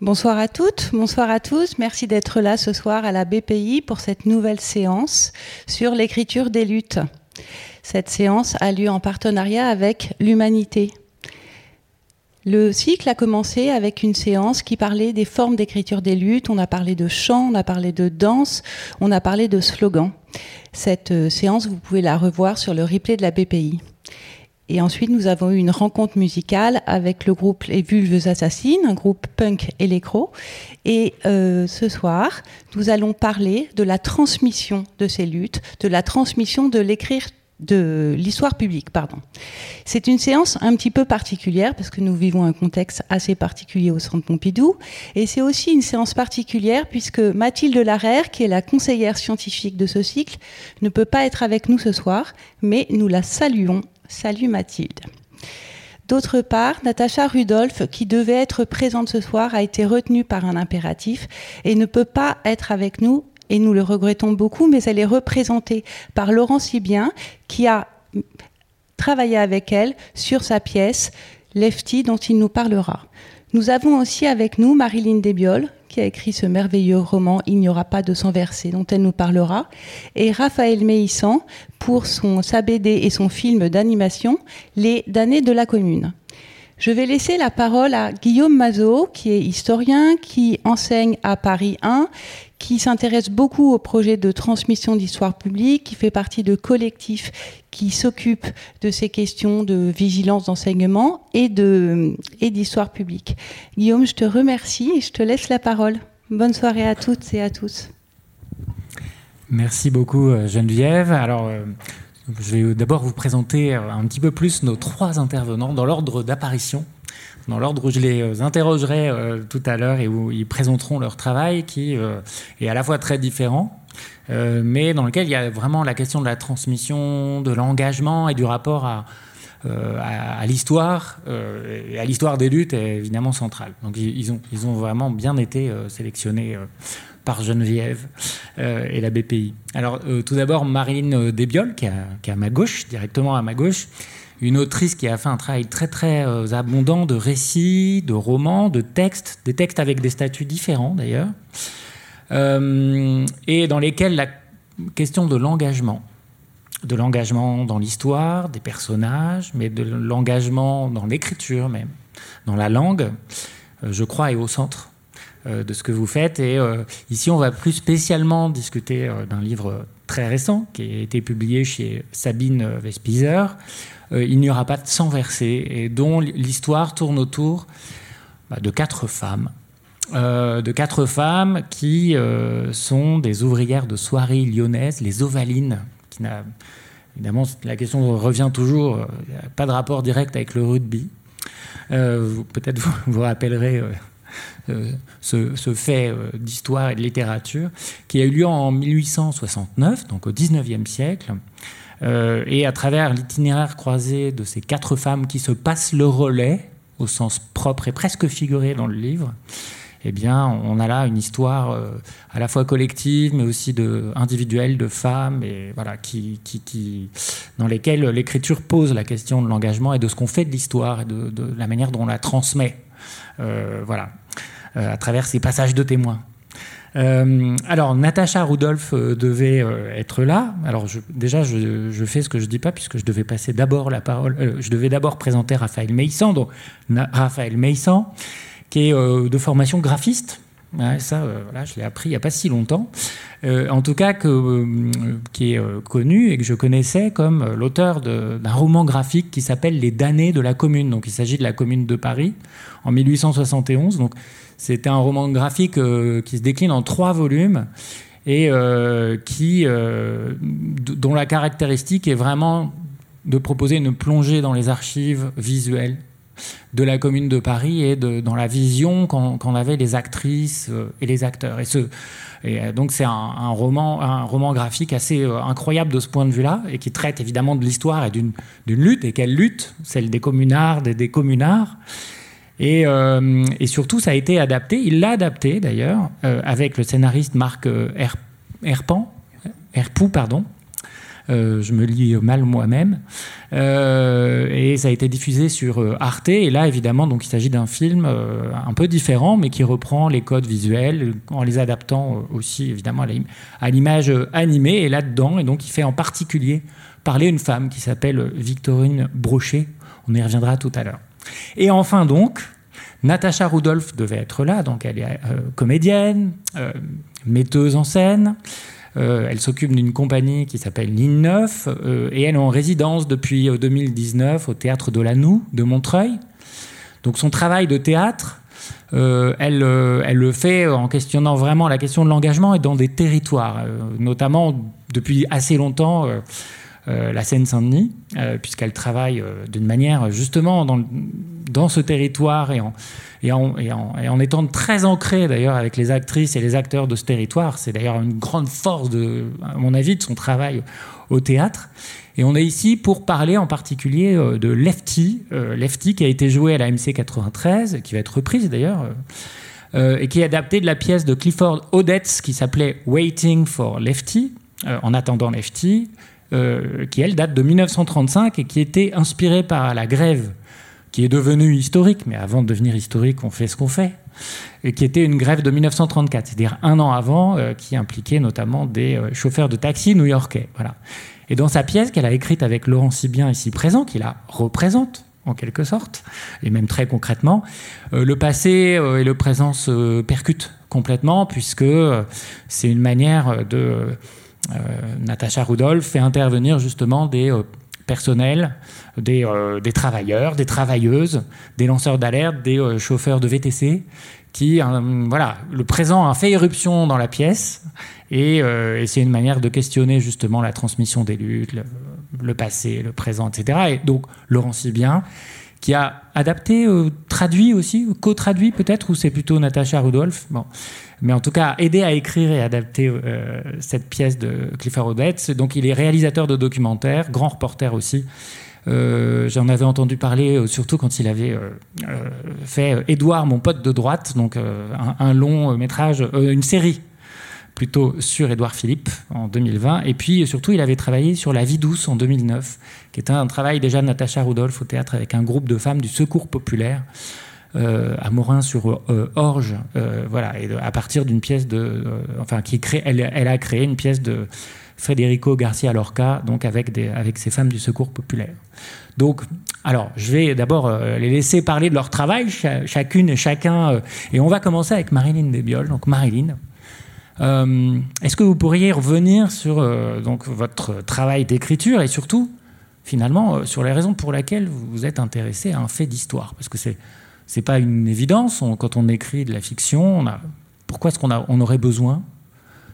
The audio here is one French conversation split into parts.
Bonsoir à toutes, bonsoir à tous. Merci d'être là ce soir à la BPI pour cette nouvelle séance sur l'écriture des luttes. Cette séance a lieu en partenariat avec l'Humanité. Le cycle a commencé avec une séance qui parlait des formes d'écriture des luttes. On a parlé de chant, on a parlé de danse, on a parlé de slogans. Cette euh, séance, vous pouvez la revoir sur le replay de la BPI. Et ensuite, nous avons eu une rencontre musicale avec le groupe Les Vulves Assassines, un groupe punk électro. Et euh, ce soir, nous allons parler de la transmission de ces luttes, de la transmission de l'écrire de l'histoire publique, pardon. C'est une séance un petit peu particulière parce que nous vivons un contexte assez particulier au Centre Pompidou et c'est aussi une séance particulière puisque Mathilde Larère, qui est la conseillère scientifique de ce cycle, ne peut pas être avec nous ce soir, mais nous la saluons Salut Mathilde. D'autre part, Natacha Rudolph, qui devait être présente ce soir, a été retenue par un impératif et ne peut pas être avec nous, et nous le regrettons beaucoup, mais elle est représentée par Laurent Sibien, qui a travaillé avec elle sur sa pièce Lefty, dont il nous parlera. Nous avons aussi avec nous Marilyn Desbiol, a écrit ce merveilleux roman Il n'y aura pas de sang versé, dont elle nous parlera, et Raphaël Meissan pour son, sa BD et son film d'animation Les damnés de la commune. Je vais laisser la parole à Guillaume Mazot, qui est historien, qui enseigne à Paris 1, qui s'intéresse beaucoup au projet de transmission d'histoire publique, qui fait partie de collectifs qui s'occupent de ces questions de vigilance d'enseignement et d'histoire publique. Guillaume, je te remercie et je te laisse la parole. Bonne soirée à toutes et à tous. Merci beaucoup euh, Geneviève. Alors, euh, je vais d'abord vous présenter euh, un petit peu plus nos trois intervenants dans l'ordre d'apparition dans l'ordre où je les euh, interrogerai euh, tout à l'heure et où ils présenteront leur travail qui euh, est à la fois très différent, mais dans lequel il y a vraiment la question de la transmission, de l'engagement et du rapport à, l'histoire et à l'histoire des luttes est évidemment centrale. Donc ils ont, ils ont vraiment bien été sélectionnés par Geneviève et la BPI. Alors tout d'abord Marilyn Desbiol qui, qui est à ma gauche, directement à ma gauche, une autrice qui a fait un travail très très euh, abondant de récits, de romans, de textes, des textes avec des statuts différents d'ailleurs, euh, et dans lesquels la question de l'engagement, de l'engagement dans l'histoire, des personnages, mais de l'engagement dans l'écriture même, dans la langue, euh, je crois, est au centre de ce que vous faites. Et ici, on va plus spécialement discuter d'un livre très récent qui a été publié chez Sabine Vespizer, euh, il n'y aura pas de sang versé, et dont l'histoire tourne autour bah, de quatre femmes. Euh, de quatre femmes qui euh, sont des ouvrières de soirée lyonnaises, les Ovalines, qui n'a évidemment la question revient toujours, pas de rapport direct avec le rugby. Peut-être vous vous rappellerez ce, ce, fait d'histoire et de littérature qui a eu lieu en 1869, donc au 19e siècle. Euh, et à travers l'itinéraire croisé de ces quatre femmes qui se passent le relais, au sens propre et presque figuré dans le livre, eh bien, on a là une histoire euh, à la fois collective, mais aussi individuelle de femmes, et voilà, qui, qui, dans lesquelles l'écriture pose la question de l'engagement et de ce qu'on fait de l'histoire et de, la manière dont on la transmet, euh, voilà, à travers ces passages de témoins. Euh, alors, Natacha Rudolph euh, devait euh, être là. Alors, déjà, je, fais ce que je dis pas, puisque je devais passer d'abord la parole. je devais d'abord présenter Raphaël Meissan, donc Raphaël Meissan, qui est de formation graphiste. Ça, voilà, je l'ai appris il n'y a pas si longtemps. en tout cas, que, qui est connu et que je connaissais comme l'auteur d'un roman graphique qui s'appelle Les damnés de la commune. Donc, il s'agit de la commune de Paris en 1871. Donc, c'était un roman graphique euh, qui se décline en trois volumes et euh, qui, euh, dont la caractéristique est vraiment de proposer une plongée dans les archives visuelles de la commune de Paris et dans la vision qu'en avaient les actrices et les acteurs. Et, et donc c'est un, roman, un roman graphique assez incroyable de ce point de vue-là et qui traite évidemment de l'histoire et d'une lutte. Et quelle lutte? Celle des communards et des communards. Euh, et, surtout, ça a été adapté. Il l'a adapté d'ailleurs euh, avec le scénariste Marc euh, Herpan, Herpou, pardon. Je me lis mal moi-même. et ça a été diffusé sur Arte. Et là, évidemment, donc il s'agit d'un film un peu différent, mais qui reprend les codes visuels en les adaptant aussi, évidemment, à l'image animée. Et là-dedans, et donc il fait en particulier parler une femme qui s'appelle Victorine Brochet. On y reviendra tout à l'heure. Et enfin donc, Natacha Rudolph devait être là, donc elle est euh, comédienne, euh, metteuse en scène. Euh, elle s'occupe d'une compagnie qui s'appelle Ligne 9 et elle est en résidence depuis 2019 au théâtre de la Noue de Montreuil. Donc son travail de théâtre, elle, elle, le fait en questionnant vraiment la question de l'engagement et dans des territoires, notamment depuis assez longtemps euh, la Seine-Saint-Denis, euh, puisqu'elle travaille euh, d'une manière justement dans, ce territoire et en, et, en, et, en, étant très ancrée d'ailleurs avec les actrices et les acteurs de ce territoire. C'est d'ailleurs une grande force, de, à mon avis, de son travail au théâtre. Et on est ici pour parler en particulier de Lefty, Lefty qui a été joué à la MC 93, qui va être reprise d'ailleurs. et qui est adapté de la pièce de Clifford Odets qui s'appelait Waiting for Lefty, en attendant Lefty, euh, qui elle date de 1935 et qui était inspirée par la grève qui est devenue historique, mais avant de devenir historique, on fait ce qu'on fait, et qui était une grève de 1934, c'est-à-dire un an avant, euh, qui impliquait notamment des euh, chauffeurs de taxi new-yorkais. Voilà. Et dans sa pièce qu'elle a écrite avec Laurent Sibien ici présent, qui la représente en quelque sorte, et même très concrètement, le passé et le présent se percutent complètement, puisque c'est une manière de Natacha Rudolph fait intervenir justement des euh, personnels, euh, des, travailleurs, des travailleuses, des lanceurs d'alerte, des chauffeurs de VTC, qui, voilà, le présent a fait éruption dans la pièce, et, c'est une manière de questionner justement la transmission des luttes, le, passé, le présent, etc. Et donc, Laurent Sibien, qui a adapté, traduit aussi, co-traduit peut-être, ou c'est plutôt Natacha Rudolph? Bon mais en tout cas aidé à écrire et adapter euh, cette pièce de Clifford Odets. Donc il est réalisateur de documentaires, grand reporter aussi. Euh, j'en avais entendu parler euh, surtout quand il avait fait Édouard, mon pote de droite, donc un, long métrage, une série plutôt sur Édouard Philippe en 2020. Et puis surtout, il avait travaillé sur La vie douce en 2009, qui était un travail déjà de Natacha Rudolph au théâtre avec un groupe de femmes du Secours populaire. Euh, à Morin sur euh, Orge, euh, voilà, et à partir d'une pièce de, enfin, qui crée, elle, a créé une pièce de Federico Garcia Lorca, donc avec des, avec ces femmes du Secours populaire. Donc, alors, je vais d'abord les laisser parler de leur travail, chacune et chacun, et on va commencer avec Marilyn Desbioles. Donc, Marilyn, est-ce que vous pourriez revenir sur donc votre travail d'écriture et surtout, finalement, sur les raisons pour lesquelles vous vous êtes intéressé à un fait d'histoire? Parce que c'est c'est pas une évidence. quand on écrit de la fiction, on a, pourquoi est-ce qu'on on aurait besoin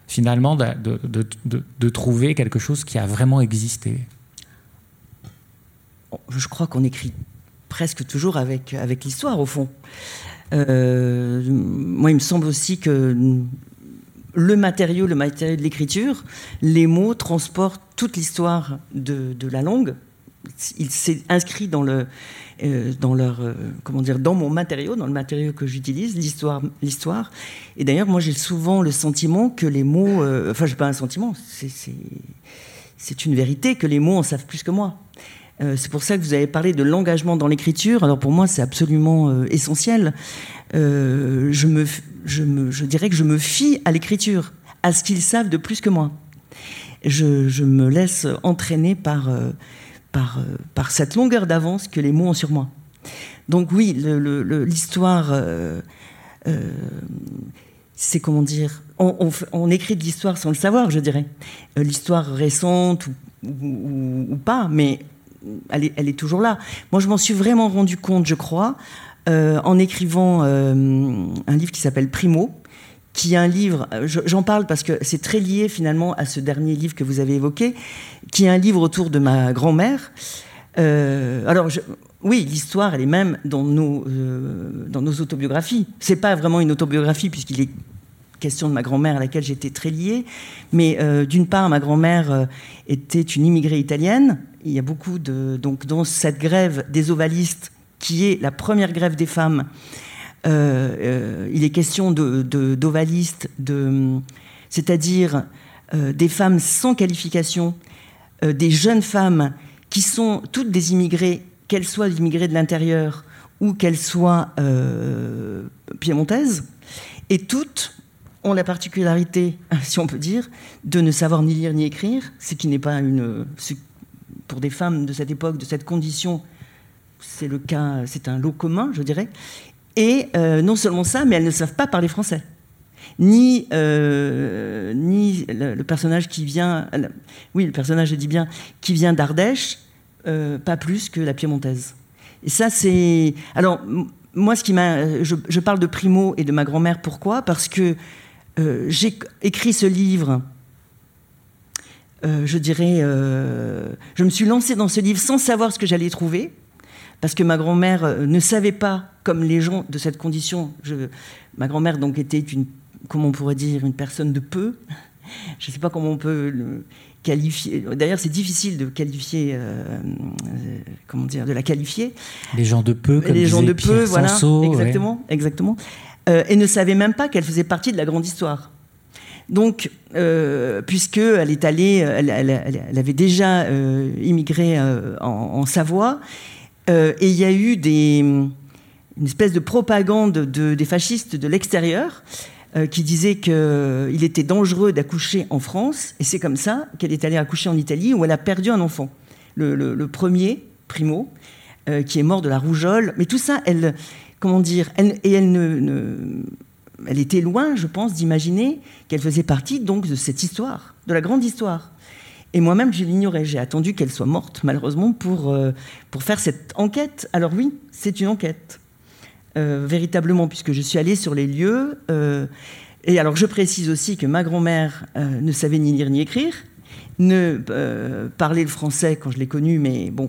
finalement de, de, trouver quelque chose qui a vraiment existé? Je crois qu'on écrit presque toujours avec, avec l'histoire, au fond. Euh, moi, il me semble aussi que le matériau, le matériau de l'écriture, les mots transportent toute l'histoire de, la langue. Il s'est inscrit dans euh, leur, euh, comment dire, dans mon matériau, dans le matériau que j'utilise, l'histoire. Et d'ailleurs, moi, j'ai souvent le sentiment que les mots, euh, enfin, j'ai pas un sentiment, c'est, une vérité que les mots en savent plus que moi. C'est pour ça que vous avez parlé de l'engagement dans l'écriture. Alors pour moi, c'est absolument essentiel. je, me, je, me, je dirais que je me fie à l'écriture, à ce qu'ils savent de plus que moi. Je, je me laisse entraîner par par, euh, par cette longueur d'avance que les mots ont sur moi. Donc oui, l'histoire, euh, euh, c'est comment dire, on, écrit de l'histoire sans le savoir, je dirais. l'histoire récente ou, pas, mais elle est, toujours là. Moi, je m'en suis vraiment rendu compte, je crois, en écrivant un livre qui s'appelle Primo, qui est un livre, j'en parle parce que c'est très lié finalement à ce dernier livre que vous avez évoqué, qui est un livre autour de ma grand-mère. Euh, alors, oui, l'histoire, elle est même dans nos, euh, dans nos autobiographies. C'est pas vraiment une autobiographie puisqu'il est question de ma grand-mère à laquelle j'étais très liée. Mais euh, d'une part, ma grand-mère était une immigrée italienne. Il y a beaucoup de donc dans cette grève des ovalistes, qui est la première grève des femmes euh, euh, il est question d'ovalistes, de, c'est-à-dire euh, des femmes sans qualification des jeunes femmes qui sont toutes des immigrés, qu'elles soient immigrées de l'intérieur ou qu'elles soient piémontaises, et toutes ont la particularité, si on peut dire, de ne savoir ni lire ni écrire, ce qui n'est pas une. Pour des femmes de cette époque, de cette condition, c'est le cas, c'est un lot commun, je dirais. Et euh, non seulement ça, mais elles ne savent pas parler français. Ni, euh, ni le, personnage qui vient, oui, le personnage, je dis bien, qui vient d'Ardèche, euh, pas plus que la piémontaise. Et ça, c'est. Alors, moi, ce qui m'a. Je, je, parle de Primo et de ma grand-mère, pourquoi? Parce que euh, j'ai écrit ce livre, euh, je dirais, euh, je me suis lancée dans ce livre sans savoir ce que j'allais trouver, parce que ma grand-mère ne savait pas, comme les gens de cette condition, ma grand-mère donc était une, comment on pourrait dire, une personne de peu, je ne sais pas comment on peut le qualifier. D'ailleurs, c'est difficile de qualifier, comment dire, de la qualifier. Les gens de peu, comme les gens de peu, voilà, exactement, exactement. Euh, et ne savait même pas qu'elle faisait partie de la grande histoire. Donc, euh, puisqu'elle est allée, elle, avait déjà euh, immigré en, Savoie, et il y a eu une espèce de propagande de, des fascistes de l'extérieur qui disait qu'il était dangereux d'accoucher en France, et c'est comme ça qu'elle est allée accoucher en Italie, où elle a perdu un enfant, le, premier, Primo, qui est mort de la rougeole. Mais tout ça, elle, comment dire, et elle était loin, je pense, d'imaginer qu'elle faisait partie donc de cette histoire, de la grande histoire. Et moi-même, je l'ignorais. J'ai attendu qu'elle soit morte, malheureusement, pour, euh, faire cette enquête. Alors oui, c'est une enquête, euh, véritablement, puisque je suis allée sur les lieux. Euh, et alors, je précise aussi que ma grand-mère ne savait ni lire ni écrire, ne parlait le français quand je l'ai connue, mais bon,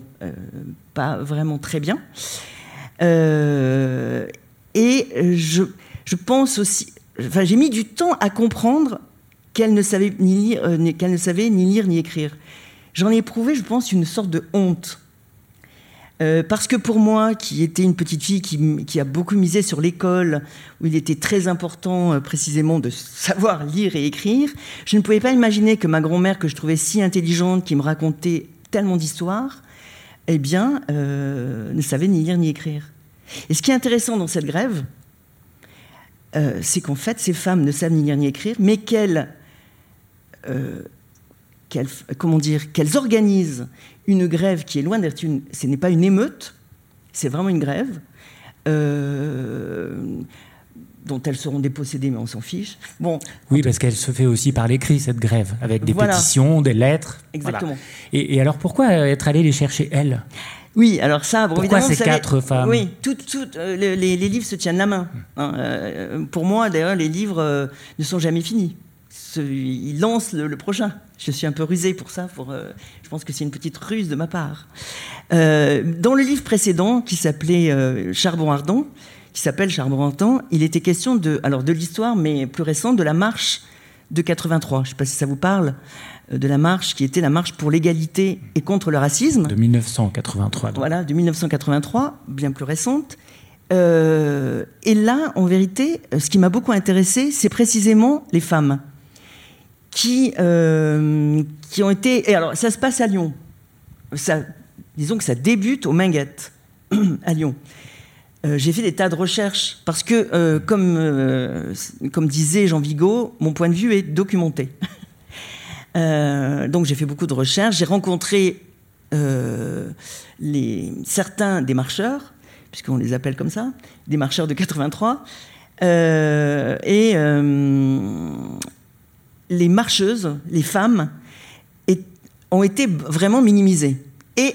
pas vraiment très bien. Euh, et je, je, pense aussi, enfin, j'ai mis du temps à comprendre qu'elle ne savait ni lire, euh, qu'elle ne savait ni lire ni écrire. J'en ai éprouvé, je pense, une sorte de honte. Euh, parce que pour moi, qui était une petite fille qui, qui a beaucoup misé sur l'école, où il était très important précisément de savoir lire et écrire, je ne pouvais pas imaginer que ma grand-mère, que je trouvais si intelligente, qui me racontait tellement d'histoires, eh bien, euh, ne savaient ni lire ni écrire. Et ce qui est intéressant dans cette grève, euh, c'est qu'en fait, ces femmes ne savent ni lire ni écrire, mais qu'elles, euh, comment dire, qu'elles organisent une grève qui est loin d'être une, ce n'est pas une émeute, c'est vraiment une grève dont elles seront dépossédées, mais on s'en fiche. Bon, oui, parce qu'elle se fait aussi par l'écrit, cette grève, avec des pétitions, des lettres. Exactement. Et, alors, pourquoi être allé les chercher, elles oui, alors ça, bon, Pourquoi ces quatre femmes? Oui, toutes euh, les, livres se tiennent la main. Hein. Euh, pour moi, d'ailleurs, les livres euh, ne sont jamais finis. ils lancent le, prochain. Je suis un peu rusée pour ça. Pour, je pense que c'est une petite ruse de ma part. dans le livre précédent, qui s'appelait Charbon ardent, qui s'appelle Charbon il était question de, alors de l'histoire, mais plus récente, de la marche de 83. Je ne sais pas si ça vous parle euh, de la marche qui était la marche pour l'égalité et contre le racisme. De 1983. Voilà, de 1983, bien plus récente. Euh, et là, en vérité, euh, ce qui m'a beaucoup intéressé, c'est précisément les femmes qui, qui ont été. Et alors, ça se passe à Lyon. Ça, disons que ça débute au Minguettes, à Lyon. Euh, j'ai fait des tas de recherches parce que, euh, comme, euh, comme disait Jean Vigo, mon point de vue est documenté. donc j'ai fait beaucoup de recherches. J'ai rencontré certains des marcheurs, puisqu'on les appelle comme ça, des marcheurs de 83. et les marcheuses, les femmes, ont été vraiment minimisées. Et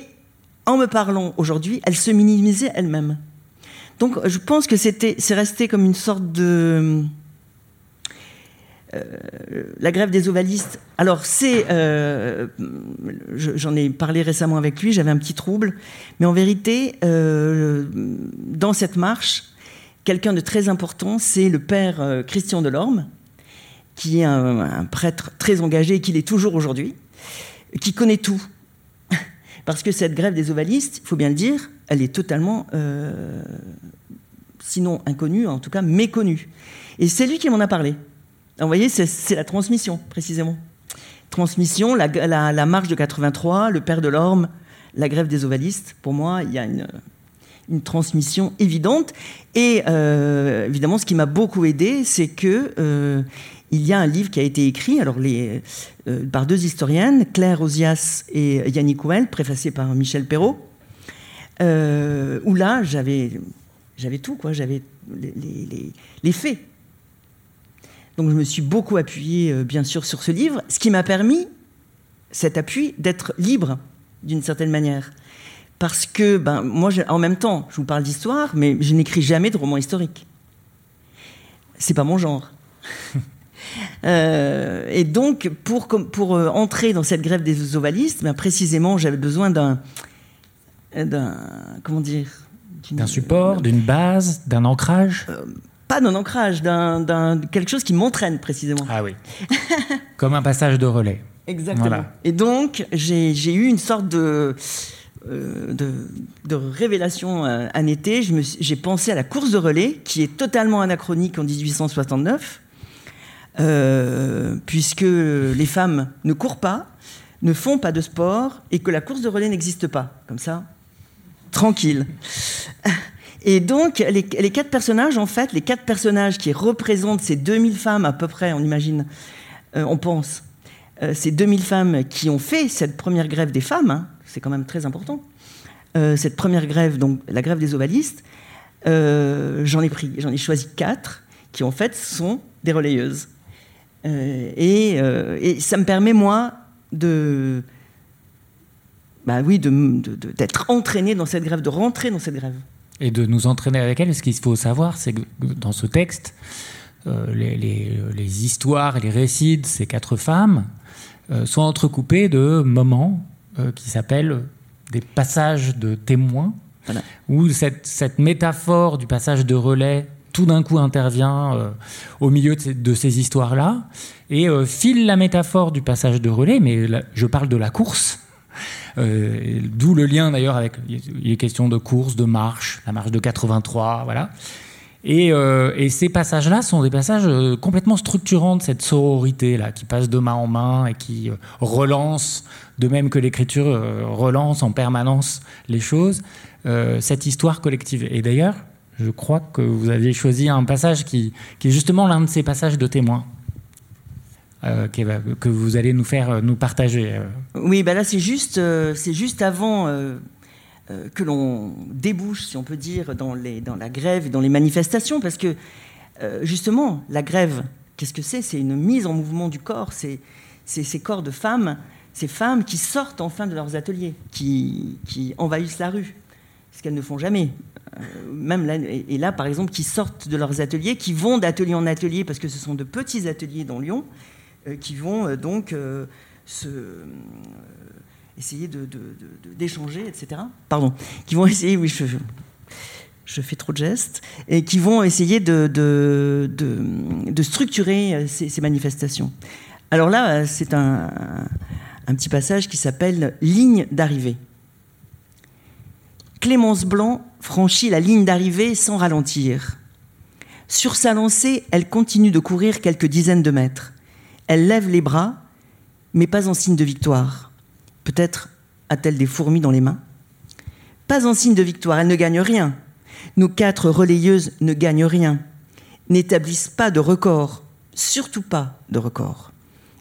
en me parlant aujourd'hui, elles se minimisaient elles-mêmes. Donc je pense que c'était, c'est resté comme une sorte de... Euh, la grève des ovalistes. Alors c'est, euh, j'en ai parlé récemment avec lui, j'avais un petit trouble, mais en vérité, euh, dans cette marche, quelqu'un de très important, c'est le père Christian Delorme, qui est un, un prêtre très engagé et qui l'est toujours aujourd'hui, qui connaît tout. Parce que cette grève des ovalistes, il faut bien le dire, elle est totalement, euh, sinon inconnue, en tout cas méconnue. Et c'est lui qui m'en a parlé. vous voyez, c'est la transmission, précisément. transmission, la, marche de 83, le père de l'Orme, la grève des ovalistes. Pour moi, il y a une, une transmission évidente. Et euh, évidemment, ce qui m'a beaucoup aidé, c'est que euh, il y a un livre qui a été écrit alors euh, par deux historiennes, Claire Ozias et Yannick Ouel, préfacé par Michel Perrault, où là, j'avais, tout, quoi. J'avais les, faits. Donc je me suis beaucoup appuyé, bien sûr, sur ce livre, ce qui m'a permis, cet appui, d'être libre d'une certaine manière parce que ben, moi, en même temps, je vous parle d'histoire, mais je n'écris jamais de roman historique. C'est pas mon genre. Euh, et donc, pour, pour euh, entrer dans cette grève des ovalistes, ben, précisément, j'avais besoin d'un, d'un, comment dire, d'un support, d'une base, d'un ancrage? Euh, pas d'un ancrage, d'un, quelque chose qui m'entraîne précisément. Ah oui. Comme un passage de relais. Exactement. Et donc, j'ai, eu une sorte de euh, de, révélation euh, un été, j'ai pensé à la course de relais, qui est totalement anachronique en 1869, euh, puisque les femmes ne courent pas, ne font pas de sport, et que la course de relais n'existe pas. Comme ça, tranquille. Et donc, les, quatre personnages, en fait, les quatre personnages qui représentent ces 2000 femmes à peu près, on imagine, on pense, ces 2000 femmes qui ont fait cette première grève des femmes, hein, c'est quand même très important. Euh, cette première grève, donc la grève des ovalistes, euh, j'en ai pris, j'en ai choisi quatre qui en fait sont des relayeuses. Euh, et, ça me permet moi de, bah oui, d'être de, entraîné dans cette grève, de rentrer dans cette grève. Et de nous entraîner avec elle. Ce qu'il faut savoir, c'est que dans ce texte, les, les, histoires et les récits de ces quatre femmes sont entrecoupés de moments euh, qui s'appelle des passages de témoins, où cette, cette, métaphore du passage de relais tout d'un coup intervient euh, au milieu de ces, histoires-là et euh, file la métaphore du passage de relais, mais je parle de la course. D'où le lien d'ailleurs avec les questions de course, de marche, la marche de 83, voilà. Euh, et, ces passages-là sont des passages euh, complètement structurants de cette sororité-là, qui passe de main en main et qui euh, relance, de même que l'écriture relance en permanence les choses, cette histoire collective. Et d'ailleurs, je crois que vous aviez choisi un passage qui, est justement l'un de ces passages de témoins. que vous allez nous faire nous partager. Oui, ben là c'est juste, c'est juste avant euh, que l'on débouche, si on peut dire, dans, la grève et dans les manifestations, parce que euh, justement, la grève, qu'est-ce que c'est? C'est une mise en mouvement du corps, c'est ces corps de femmes, ces femmes qui sortent enfin de leurs ateliers, qui envahissent la rue, ce qu'elles ne font jamais. Euh, même là, et là, par exemple, qui sortent de leurs ateliers, qui vont d'atelier en atelier, parce que ce sont de petits ateliers dans Lyon, qui vont donc se essayer d'échanger, etc. Pardon, qui vont essayer, oui, je, fais trop de gestes, et qui vont essayer de, structurer euh, ces, manifestations. Alors là, euh, c'est un petit passage qui s'appelle Ligne d'arrivée. Clémence Blanc franchit la ligne d'arrivée sans ralentir. Sur sa lancée, elle continue de courir quelques dizaines de mètres. Elle lève les bras, mais pas en signe de victoire. Peut-être a-t-elle des fourmis dans les mains? Pas en signe de victoire, elle ne gagne rien. Nos quatre relayeuses ne gagnent rien, n'établissent pas de record, surtout pas de record.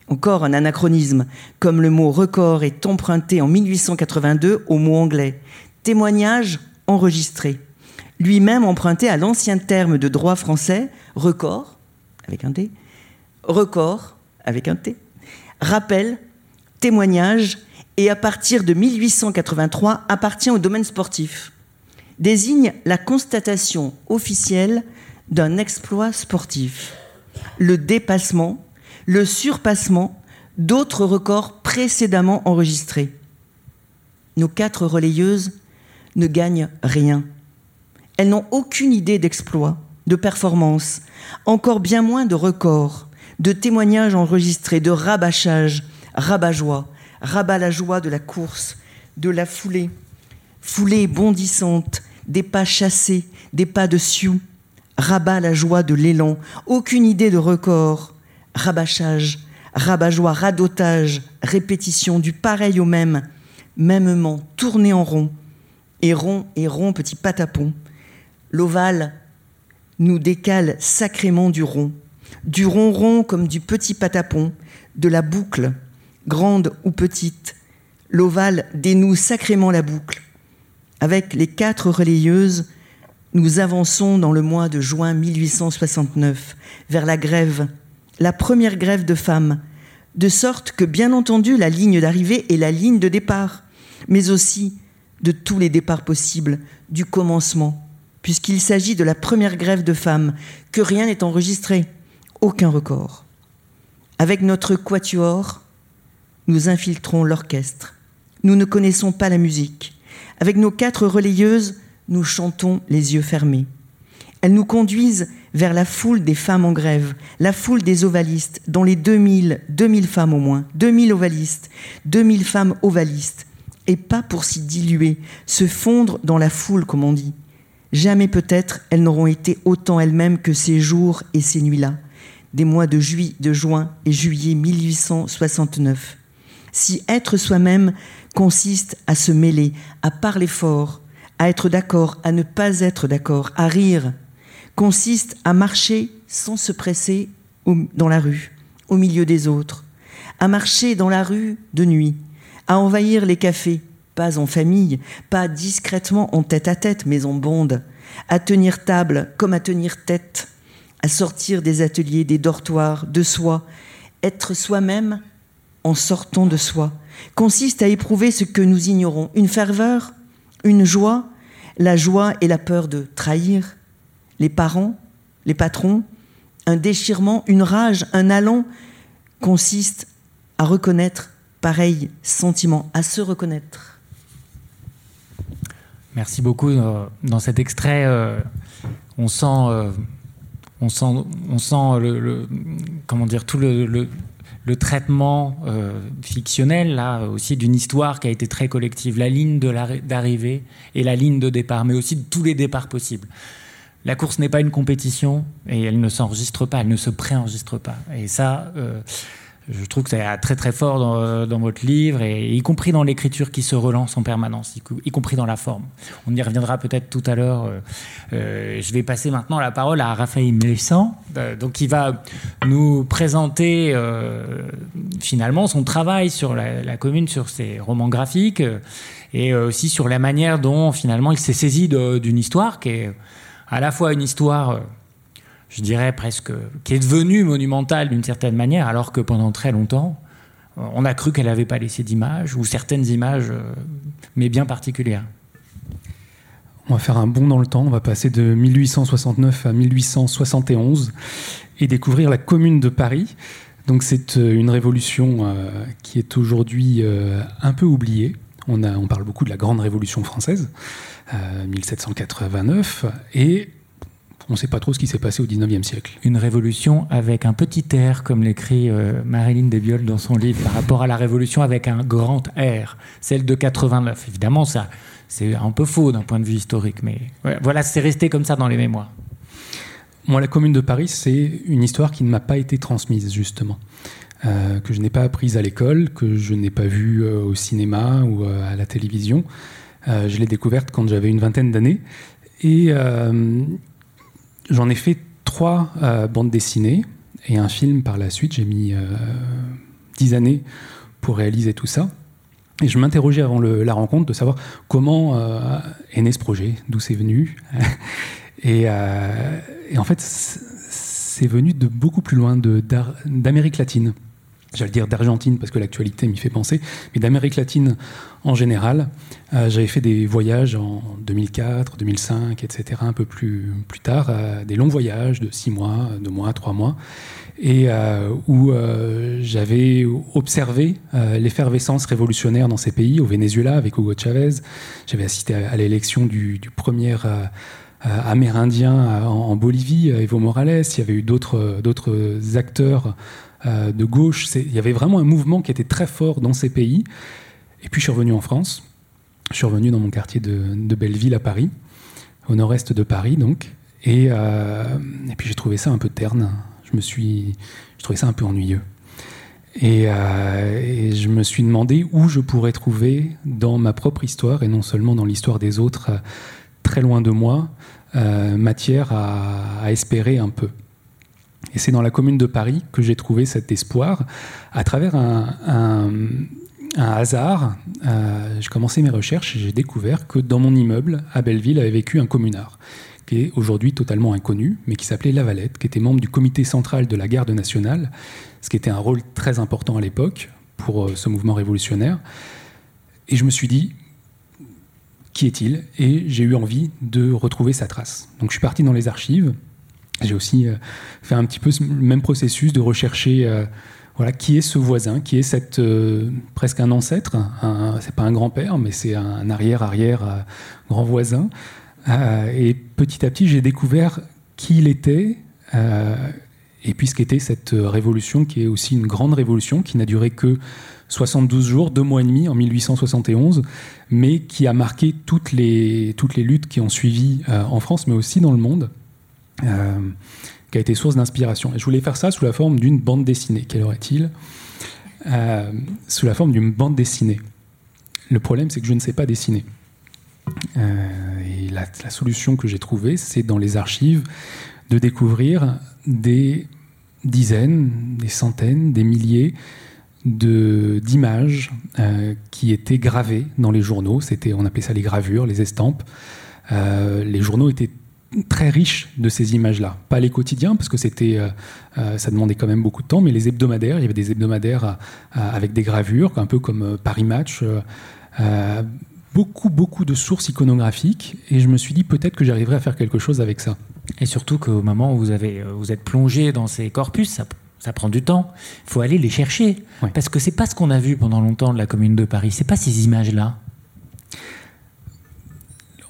Encore un anachronisme, comme le mot record est emprunté en 1882 au mot anglais, témoignage enregistré, lui-même emprunté à l'ancien terme de droit français, record, avec un T, record, avec un T, rappel, témoignage, et à partir de 1883 appartient au domaine sportif. Désigne la constatation officielle d'un exploit sportif, le dépassement, le surpassement d'autres records précédemment enregistrés. Nos quatre relayeuses ne gagnent rien. Elles n'ont aucune idée d'exploit, de performance, encore bien moins de records, de témoignages enregistrés, de rabâchage, rabat-joie, rabat la joie de la course, de la foulée, foulée bondissante, des pas chassés, des pas de sioux, rabat la joie de l'élan, aucune idée de record, rabâchage, rabat-joie, radotage, répétition du pareil au même, mêmement, tourné en rond, et rond et rond, petit patapon. L'ovale nous décale sacrément du rond, du rond rond comme du petit patapon, de la boucle, grande ou petite. L'ovale dénoue sacrément la boucle. Avec les quatre relayeuses, nous avançons dans le mois de juin 1869 vers la grève, la première grève de femmes, de sorte que bien entendu la ligne d'arrivée est la ligne de départ, mais aussi de tous les départs possibles, du commencement, puisqu'il s'agit de la première grève de femmes, que rien n'est enregistré, aucun record. Avec notre quatuor, nous infiltrons l'orchestre. Nous ne connaissons pas la musique. Avec nos quatre relayeuses, nous chantons les yeux fermés. Elles nous conduisent vers la foule des femmes en grève, la foule des ovalistes, dont les 2000, 2000 femmes au moins, 2000 ovalistes, 2000 femmes ovalistes, et pas pour s'y diluer, se fondre dans la foule, comme on dit. Jamais peut-être elles n'auront été autant elles-mêmes que ces jours et ces nuits-là, des mois de, juillet, de juin et juillet 1869. Si être soi-même consiste à se mêler, à parler fort, à être d'accord, à ne pas être d'accord, à rire, consiste à marcher sans se presser dans la rue, au milieu des autres, à marcher dans la rue de nuit, à envahir les cafés, pas en famille, pas discrètement en tête à tête, mais en bande, à tenir table comme à tenir tête, à sortir des ateliers, des dortoirs, de soi, être soi-même en sortant de soi, consiste à éprouver ce que nous ignorons, une ferveur, une joie, la joie et la peur de trahir, les parents, les patrons, un déchirement, une rage, un allant, consiste à reconnaître pareil sentiment, à se reconnaître. Merci beaucoup. Euh, dans cet extrait, euh, on sent, euh, on sent, on sent le, comment dire, tout le, traitement fictionnel, là aussi, d'une histoire qui a été très collective, la ligne d'arrivée et la ligne de départ, mais aussi de tous les départs possibles. La course n'est pas une compétition et elle ne s'enregistre pas, elle ne se préenregistre pas. Et ça, je trouve que c'est très très fort dans, euh, votre livre, y compris dans l'écriture qui se relance en permanence, y, compris dans la forme. On y reviendra peut-être tout à l'heure. Euh, euh, je vais passer maintenant la parole à Raphaël Mélissant, donc qui va nous présenter finalement son travail sur la, commune, sur ses romans graphiques, et aussi sur la manière dont finalement il s'est saisi d'une histoire qui est à la fois une histoire je dirais presque, qui est devenue monumentale d'une certaine manière, alors que pendant très longtemps, on a cru qu'elle n'avait pas laissé d'image, ou certaines images, euh, mais bien particulières. On va faire un bond dans le temps, on va passer de 1869 à 1871 et découvrir la commune de Paris. Donc c'est euh, une révolution euh, qui est aujourd'hui un peu oubliée. On parle beaucoup de la Grande Révolution française, 1789, et on ne sait pas trop ce qui s'est passé au 19e siècle. Une révolution avec un petit R, comme l'écrit euh, Marilyn Desbiol dans son livre, par rapport à la révolution avec un grand R, celle de 89. Évidemment, ça, c'est un peu faux d'un point de vue historique, mais voilà, c'est resté comme ça dans les mémoires. Moi, la Commune de Paris, c'est une histoire qui ne m'a pas été transmise, justement. Euh, que je n'ai pas apprise à l'école, que je n'ai pas vue euh, au cinéma ou à la télévision. je l'ai découverte quand j'avais une vingtaine d'années. Et J'en ai fait trois euh, bandes dessinées et un film par la suite. J'ai mis euh, dix années pour réaliser tout ça. Et je m'interrogeais avant la rencontre de savoir comment euh, est né ce projet, d'où c'est venu. et, en fait, c'est venu de beaucoup plus loin, d'Amérique latine j'allais dire d'Argentine parce que l'actualité m'y fait penser, mais d'Amérique latine en général. Euh, j'avais fait des voyages en 2004, 2005, etc., un peu plus, plus tard, euh, des longs voyages de six mois, deux mois, trois mois, et euh, où j'avais observé l'effervescence révolutionnaire dans ces pays, au Venezuela avec Hugo Chavez. J'avais assisté à, l'élection du, premier amérindien en, Bolivie, Evo Morales. Il y avait eu d'autres acteurs euh, de gauche. Il y avait vraiment un mouvement qui était très fort dans ces pays. Et puis je suis revenu en France. Je suis revenu dans mon quartier de, Belleville à Paris, au nord-est de Paris donc. Euh, et, puis j'ai trouvé ça un peu terne. Je me suis, je trouvais ça un peu ennuyeux. Et, je me suis demandé où je pourrais trouver dans ma propre histoire, et non seulement dans l'histoire des autres, très loin de moi, matière à, espérer un peu. Et c'est dans la commune de Paris que j'ai trouvé cet espoir à travers un, hasard. Euh, j'ai commencé mes recherches et j'ai découvert que dans mon immeuble, à Belleville, avait vécu un communard qui est aujourd'hui totalement inconnu, mais qui s'appelait Lavalette, qui était membre du comité central de la garde nationale, ce qui était un rôle très important à l'époque pour euh, ce mouvement révolutionnaire. Et je me suis dit, qui est-il? Et j'ai eu envie de retrouver sa trace. Donc je suis parti dans les archives j'ai aussi euh, fait un petit peu le même processus de rechercher euh, voilà, qui est ce voisin, qui est cette, euh, presque un ancêtre, c'est pas un grand-père, mais c'est un arrière-arrière grand voisin. et petit à petit, j'ai découvert qui il était, et puis ce qu'était cette révolution, qui est aussi une grande révolution, qui n'a duré que 72 jours, deux mois et demi en 1871, mais qui a marqué toutes les, toutes les luttes qui ont suivi en France, mais aussi dans le monde. Euh, qui a été source d'inspiration. Et je voulais faire ça sous la forme d'une bande dessinée. Quelle aurait-il euh, Sous la forme d'une bande dessinée. Le problème, c'est que je ne sais pas dessiner. Euh, et la, solution que j'ai trouvée, c'est dans les archives de découvrir des dizaines, des centaines, des milliers d'images qui étaient gravées dans les journaux. C'était, on appelait ça les gravures, les estampes. les journaux étaient très riche de ces images-là. Pas les quotidiens, parce que c'était, euh, euh, ça demandait quand même beaucoup de temps, mais les hebdomadaires, il y avait des hebdomadaires euh, avec des gravures, un peu comme Paris Match, beaucoup, beaucoup de sources iconographiques, et je me suis dit peut-être que j'arriverais à faire quelque chose avec ça. Et surtout qu'au moment où vous, avez, vous êtes plongé dans ces corpus, ça, ça prend du temps. Il faut aller les chercher, parce que c'est pas ce qu'on a vu pendant longtemps de la Commune de Paris, c'est pas ces images-là.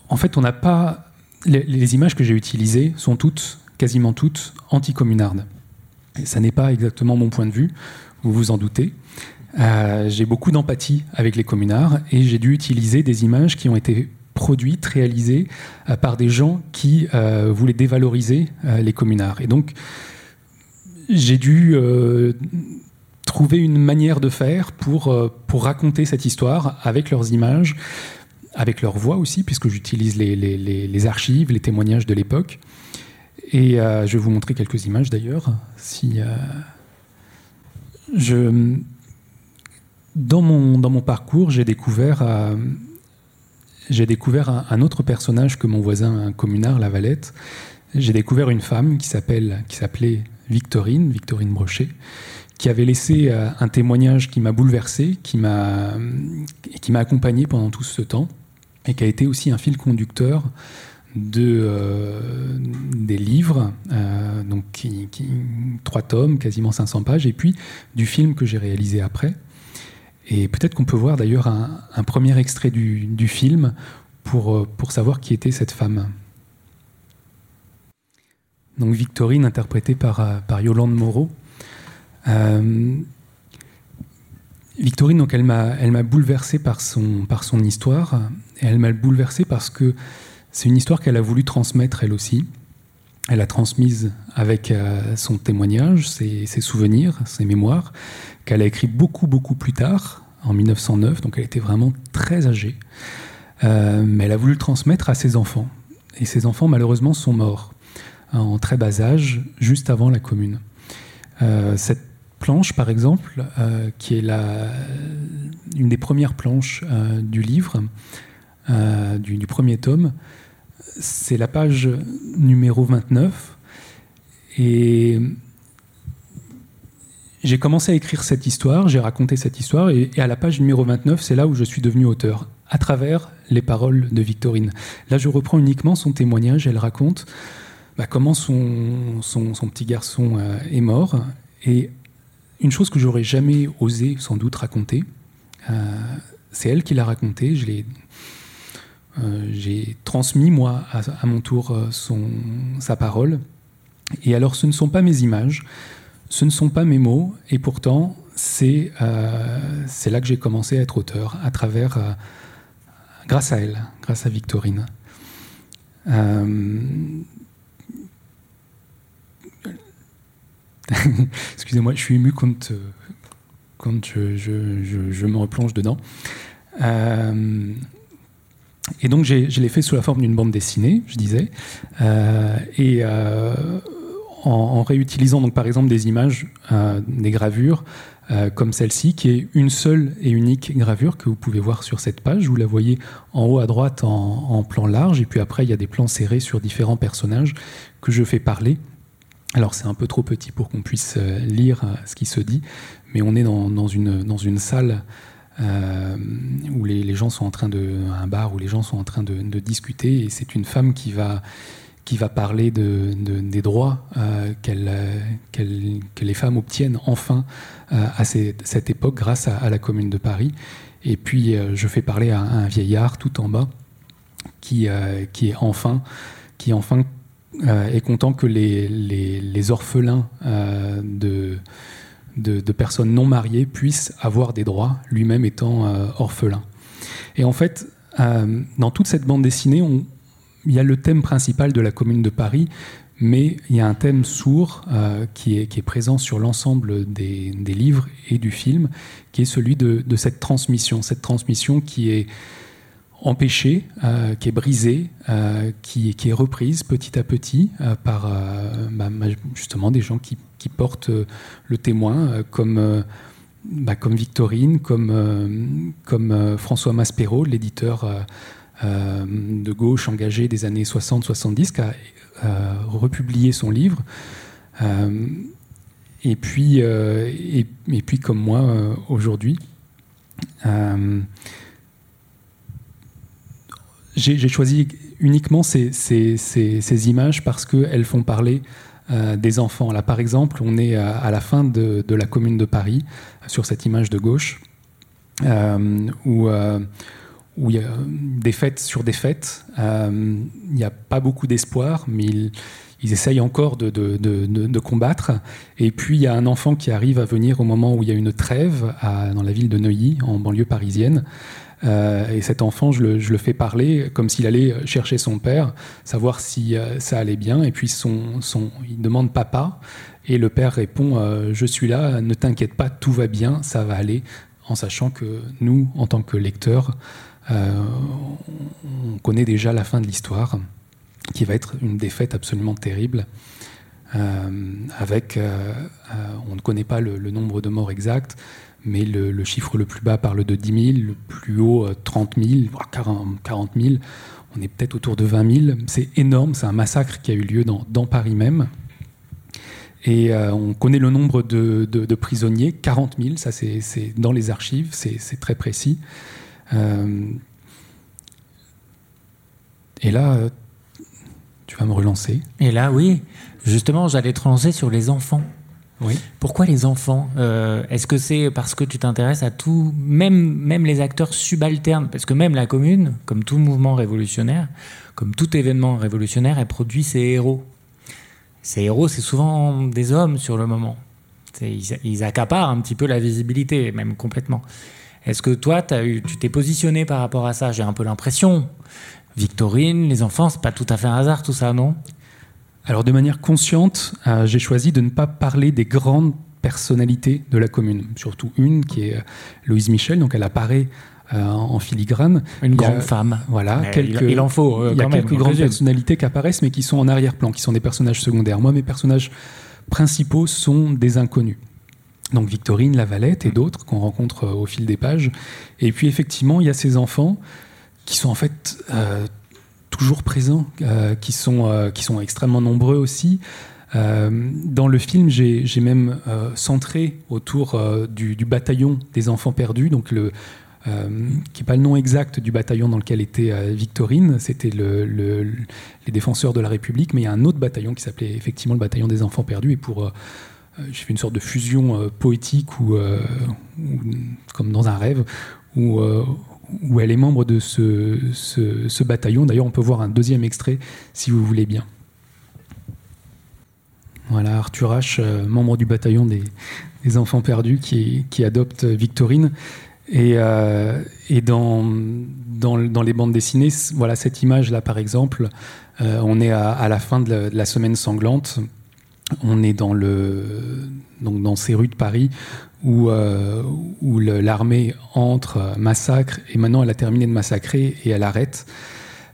En fait, on n'a pas les, images que j'ai utilisées sont toutes, quasiment toutes, anticommunardes. Et ça n'est pas exactement mon point de vue, vous vous en doutez. Euh, j'ai beaucoup d'empathie avec les communards et j'ai dû utiliser des images qui ont été produites, réalisées euh, par des gens qui euh, voulaient dévaloriser les communards. Et donc, j'ai dû trouver une manière de faire pour, pour raconter cette histoire avec leurs images, avec leur voix aussi, puisque j'utilise les, archives, les témoignages de l'époque. Et euh, je vais vous montrer quelques images d'ailleurs. Si, euh, je, dans, mon, dans mon parcours, j'ai découvert, euh, j'ai découvert un, autre personnage que mon voisin un communard, la Valette. J'ai découvert une femme qui s'appelait Victorine, Victorine Brochet, qui avait laissé un témoignage qui m'a bouleversé, qui m'a accompagné pendant tout ce temps et qui a été aussi un fil conducteur de, euh, des livres, euh, donc trois tomes, quasiment 500 pages, et puis du film que j'ai réalisé après. Et peut-être qu'on peut voir d'ailleurs un, premier extrait du, du, film pour, euh, pour savoir qui était cette femme. Donc Victorine, interprétée par, par Yolande Moreau. Victorine, donc, elle m'a, elle bouleversé par son, par son histoire. Et elle m'a bouleversé parce que c'est une histoire qu'elle a voulu transmettre elle aussi. Elle a transmise avec euh, son témoignage, ses, souvenirs, ses mémoires, qu'elle a écrit beaucoup, beaucoup plus tard, en 1909. Donc elle était vraiment très âgée. Euh, mais elle a voulu le transmettre à ses enfants. Et ses enfants, malheureusement, sont morts en très bas âge, juste avant la commune. Euh, cette planche, par exemple, euh, qui est la, une des premières planches euh, du livre, euh, du, premier tome. C'est la page numéro 29. Et j'ai commencé à écrire cette histoire, j'ai raconté cette histoire, et, à la page numéro 29, c'est là où je suis devenu auteur, à travers les paroles de Victorine. Là, je reprends uniquement son témoignage, elle raconte bah, comment son, son, son, petit garçon est mort, et une chose que j'aurais jamais osé sans doute raconter. Euh, c'est elle qui l'a raconté. Je l'ai, euh, j'ai transmis moi à, mon tour euh, son, sa parole. Et alors, ce ne sont pas mes images, ce ne sont pas mes mots, et pourtant, c'est c'est là que j'ai commencé à être auteur, à travers, grâce à elle, grâce à Victorine. Excusez-moi, je suis ému quand, quand je, me replonge dedans. et donc, je l'ai fait sous la forme d'une bande dessinée, je disais. et en, réutilisant, donc, par exemple, des images, des gravures, euh, comme celle-ci, qui est une seule et unique gravure que vous pouvez voir sur cette page. Vous la voyez en haut à droite en, plan large, et puis après il y a des plans serrés sur différents personnages que je fais parler. Alors c'est un peu trop petit pour qu'on puisse euh, lire euh, ce qui se dit, mais on est dans, une, dans une salle où les, gens sont en train de un bar où les gens sont en train de, discuter et c'est une femme qui va qui va parler de, des droits euh, que les femmes obtiennent enfin euh, à cette époque grâce à, la Commune de Paris. Et puis euh, je fais parler à, un vieillard tout en bas qui, qui est enfin, qui enfin est content que les, les, orphelins de, de, personnes non mariées puissent avoir des droits, lui-même étant orphelin. Et en fait, dans toute cette bande dessinée, il y a le thème principal de la Commune de Paris, mais il y a un thème sourd euh, qui, est, qui, est, présent sur l'ensemble des, livres et du film, qui est celui de, cette transmission, cette transmission qui est empêchée, euh, qui est brisée, euh, qui, qui, est reprise petit à petit par bah, justement des gens qui, portent le témoin, comme, bah, comme Victorine, comme, comme François Maspero, l'éditeur euh, de gauche engagé des années 60-70 qui a euh, republié son livre. Euh, et, puis, et, puis, comme moi, aujourd'hui, j'ai choisi uniquement ces, images parce qu'elles font parler des enfants. Là, par exemple, on est à, la fin de, la commune de Paris, sur cette image de gauche, où où il y a des fêtes sur des fêtes. Euh, il n'y a pas beaucoup d'espoir, mais ils, essayent encore de, combattre. Et puis il y a un enfant qui arrive à venir au moment où il y a une trêve dans la ville de Neuilly, en banlieue parisienne. Euh, et cet enfant, je le, le, fais parler comme s'il allait chercher son père, savoir si euh, ça allait bien. Et puis il demande papa. Et le père répond Je suis là, ne t'inquiète pas, tout va bien, ça va aller. En sachant que nous, en tant que lecteurs, euh, on connaît déjà la fin de l'histoire, qui va être une défaite absolument terrible. Euh, avec, euh, on ne connaît pas le, nombre de morts exacts, mais le, chiffre le plus bas parle de 10 000, le plus haut 30 000, voire 40 000. On est peut-être autour de 20 000. C'est énorme, c'est un massacre qui a eu lieu dans, Paris même. Et on connaît le nombre de, prisonniers, 40 000, ça c'est dans les archives, c'est très précis. Euh, et là, euh, tu vas me relancer. Et là, oui, justement, j'allais te relancer sur les enfants. Pourquoi les enfants euh, Est-ce que c'est parce que tu t'intéresses à tout, même, même les acteurs subalternes? Parce que même la commune, comme tout mouvement révolutionnaire, comme tout événement révolutionnaire, elle produit ses héros. Ces héros, c'est souvent des hommes sur le moment. Ils, accaparent un petit peu la visibilité, même complètement. Est-ce que toi, tu t'es positionné par rapport à ça? J'ai un peu l'impression. Victorine, les enfants, c'est pas tout à fait un hasard tout ça, non? Alors de manière consciente, euh, j'ai choisi de ne pas parler des grandes personnalités de la commune. Surtout une qui est euh, Louise Michel, donc elle apparaît euh, en filigrane. Une grande femme. Voilà, quelques, il, en faut. il y a quelques grandes personnalités qui apparaissent, mais qui sont en arrière-plan, qui sont des personnages secondaires. Moi, mes personnages principaux sont des inconnus donc Victorine, la Valette et d'autres qu'on rencontre au fil des pages. Et puis effectivement, il y a ces enfants qui sont en fait euh, toujours présents, euh, qui, sont, qui sont extrêmement nombreux aussi. dans le film, j'ai même centré autour du, bataillon des enfants perdus, donc le, qui n'est pas le nom exact du bataillon dans lequel était Victorine, c'était le, les défenseurs de la République, mais il y a un autre bataillon qui s'appelait effectivement le bataillon des enfants perdus, et pour euh, j'ai fait une sorte de fusion euh, poétique ou, euh, comme dans un rêve où, où elle est membre de ce, ce, bataillon. D'ailleurs, on peut voir un deuxième extrait si vous voulez bien. Voilà, Arthur H., membre du bataillon des, des enfants perdus qui, qui, adopte Victorine. Et, et dans, dans, les bandes dessinées, voilà cette image-là, par exemple, on est à, la fin de la semaine sanglante on est dans, le, donc dans ces rues de Paris où, où l'armée entre, massacre, et maintenant elle a terminé de massacrer et elle arrête.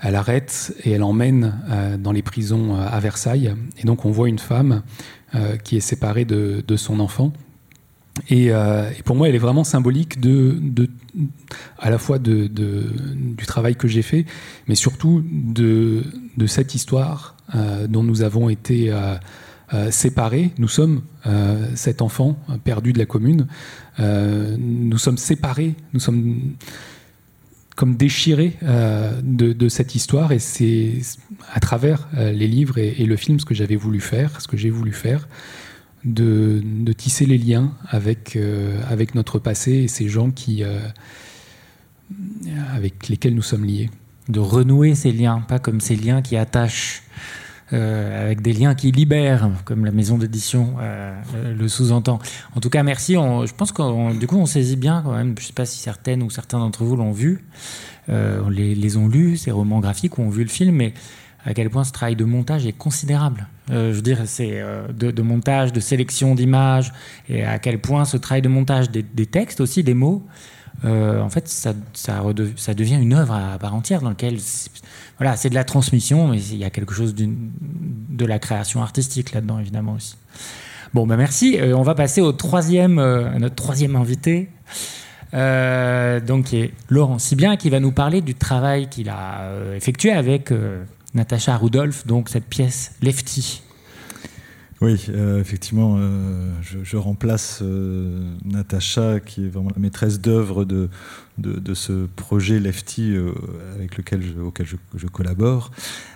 Elle arrête et elle emmène dans les prisons à Versailles. Et donc on voit une femme qui est séparée de, son enfant euh, et, pour moi, elle est vraiment symbolique de, à la fois du travail que j'ai fait, mais surtout de, cette histoire euh, dont nous avons été euh, séparés. Nous sommes cet enfant perdu de la commune. nous sommes séparés, nous sommes comme déchirés de, cette histoire. Et c'est à travers les livres et, le film ce que j'avais voulu faire, ce que j'ai voulu faire de, tisser les liens avec, euh, avec notre passé et ces gens qui, euh, avec lesquels nous sommes liés. De renouer ces liens, pas comme ces liens qui attachent, euh, avec des liens qui libèrent, comme la maison d'édition le sous-entend. En tout cas, merci. je pense que du coup, on saisit bien quand même. Je ne sais pas si certaines ou certains d'entre vous l'ont vu, les, ont lus, ces romans graphiques, ou ont vu le film, mais à quel point ce travail de montage est considérable. Euh, je veux dire, c'est euh, de, montage, de sélection d'images, et à quel point ce travail de montage des, textes aussi, des mots, euh, en fait, ça, ça, devient une œuvre à part entière dans laquelle, voilà, c'est de la transmission, mais il y a quelque chose de la création artistique là-dedans, évidemment aussi. Bon, ben merci. on va passer au troisième, à notre troisième invité. donc, qui est Laurent Sibien, qui va nous parler du travail qu'il a effectué avec Natacha Rudolph, donc cette pièce Lefty. Oui, euh, effectivement, euh, je, remplace euh, Natacha, qui est vraiment la maîtresse d'œuvre de, de, ce projet Lefty avec lequel auquel je, collabore.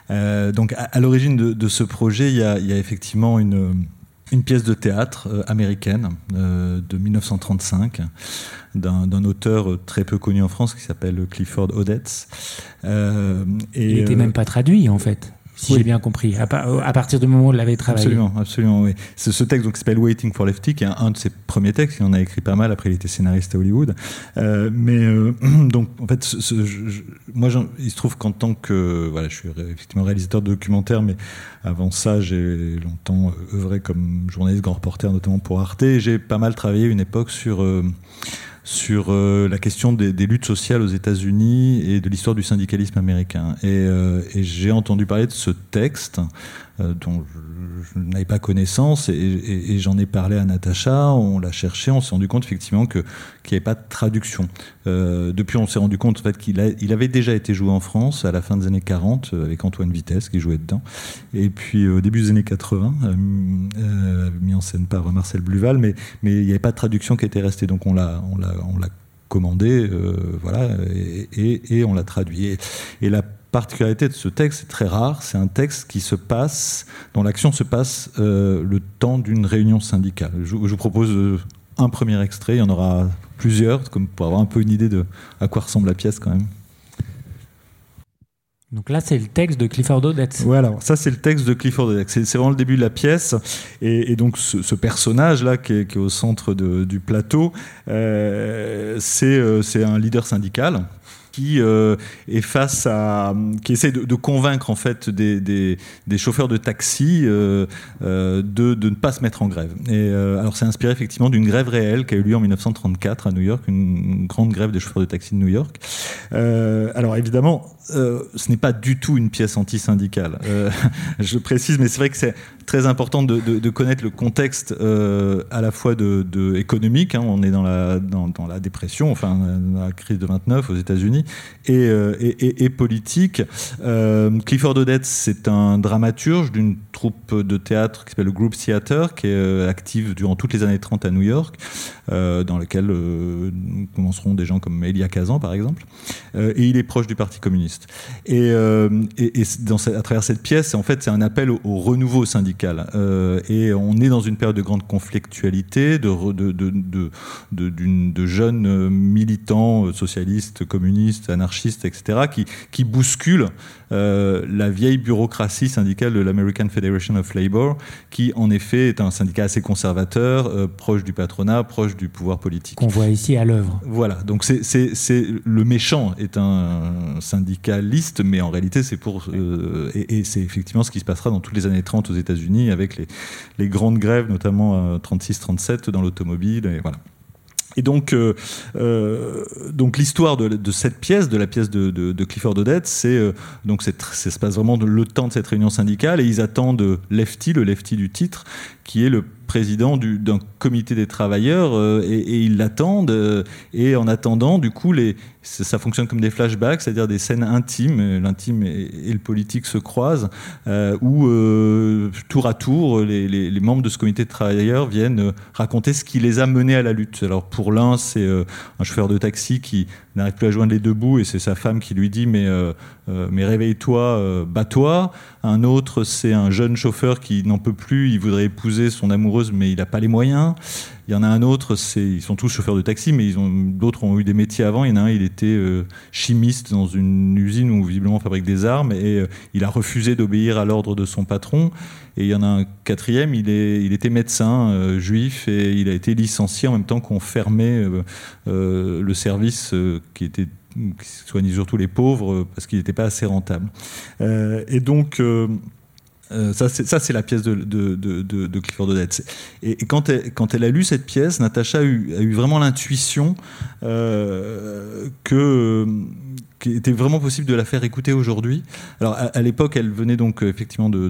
donc, à, l'origine de, ce projet, il y a, il y a effectivement une une pièce de théâtre américaine de 1935 d'un auteur très peu connu en France qui s'appelle Clifford Odets. Et, Il n'était même pas traduit en fait si j'ai bien compris, à, partir du moment où il l'avait travaillé. Absolument, absolument, oui. Ce texte qui s'appelle Waiting for Lefty, qui est un, de ses premiers textes, il en a écrit pas mal, après il était scénariste à Hollywood. Euh, mais euh, donc, en fait, moi, il se trouve qu'en tant que, voilà, je suis effectivement réalisateur de documentaires, mais avant ça, j'ai longtemps œuvré comme journaliste, grand reporter, notamment pour Arte, j'ai pas mal travaillé une époque sur... Euh, sur euh, la question des, luttes sociales aux États-Unis et de l'histoire du syndicalisme américain. Et, euh, j'ai entendu parler de ce texte dont je, n'avais pas connaissance et, j'en ai parlé à Natacha, on l'a cherché, on s'est rendu compte effectivement qu'il n'y avait pas de traduction. depuis, on s'est rendu compte en fait, qu'il il avait déjà été joué en France à la fin des années 40 avec Antoine Vitesse qui jouait dedans. Et puis au début des années 80, mis en scène par Marcel Bluval, mais, il n'y avait pas de traduction qui était restée. Donc on l'a commandé, euh, voilà, et, on l'a traduit. Et, la particularité de ce texte, c'est très rare, c'est un texte qui se passe, dont l'action se passe euh, le temps d'une réunion syndicale. Je, vous propose euh, un premier extrait, il y en aura plusieurs, comme pour avoir un peu une idée de à quoi ressemble la pièce quand même. Donc là, c'est le texte de Clifford Odets. Voilà, ça c'est le texte de Clifford Odets. C'est vraiment le début de la pièce. Et, donc ce, personnage-là qui, est, au centre du plateau, euh, euh, c'est un leader syndical qui euh, est face à, qui essaie de, convaincre en fait des, des, chauffeurs de taxi euh, euh, de, de, ne pas se mettre en grève. Et alors c'est inspiré effectivement d'une grève réelle qui a eu lieu en 1934 à New York, une, grande grève des chauffeurs de taxi de New York. alors évidemment, ce n'est pas du tout une pièce anti-syndicale. je précise, mais c'est vrai que c'est très important de, connaître le contexte à la fois de, économique. Hein, on est dans la, dans, la dépression, enfin dans la crise de 29 aux États-Unis euh, et, politique. Euh, Clifford Odets, c'est un dramaturge d'une troupe de théâtre qui s'appelle le Group Theater, qui est euh, active durant toutes les années 30 à New York, dans lequel commenceront des gens comme Elia Kazan, par exemple. et il est proche du Parti communiste. Et, dans, à travers cette pièce, en fait, c'est un appel au, renouveau syndical. Et on est dans une période de grande conflictualité, de, jeunes militants socialistes, communistes, anarchistes, etc., qui bousculent euh, la vieille bureaucratie syndicale de l'American Federation of Labor, qui en effet est un syndicat assez conservateur, euh, proche du patronat, proche du pouvoir politique. Qu'on voit ici à l'œuvre. Voilà, donc c'est le méchant est un syndicaliste, mais en réalité c'est pour euh, et, c'est effectivement ce qui se passera dans toutes les années 30 aux États-Unis avec les, les, grandes grèves, notamment 36-37 dans l'automobile, et voilà. Et donc, euh, euh, donc l'histoire de, cette pièce, de la pièce de, Clifford Odette, c'est euh, donc ça se passe vraiment le temps de cette réunion syndicale et ils attendent Lefty, le Lefty du titre, qui est le président d'un comité des travailleurs euh, et, ils l'attendent. Euh, et en attendant, du coup, les, ça, fonctionne comme des flashbacks, c'est-à-dire des scènes intimes, euh, l'intime et, le politique se croisent, où tour à tour, les, membres de ce comité de travailleurs viennent raconter ce qui les a menés à la lutte. Alors pour l'un, c'est un chauffeur de taxi qui n'arrive plus à joindre les deux bouts et c'est sa femme qui lui dit mais, mais réveille-toi, bats-toi. Un autre, c'est un jeune chauffeur qui n'en peut plus, il voudrait épouser son amoureuse mais il n'a pas les moyens. Il y en a un autre, ils sont tous chauffeurs de taxi, mais d'autres ont eu des métiers avant. Il y en a un, il était euh, chimiste dans une usine où visiblement on fabrique des armes et euh, il a refusé d'obéir à l'ordre de son patron. Et il y en a un quatrième, il, était médecin euh, juif et il a été licencié en même temps qu'on fermait le service qui qui soignait surtout les pauvres parce qu'il n'était pas assez rentable. et donc euh, ça, c'est la pièce de, de, de, de Clifford Odette. Et, quand, elle, quand, elle, a lu cette pièce, Natacha a eu, a eu vraiment l'intuition euh, que qu'il était vraiment possible de la faire écouter aujourd'hui. Alors à, l'époque, elle venait donc effectivement de,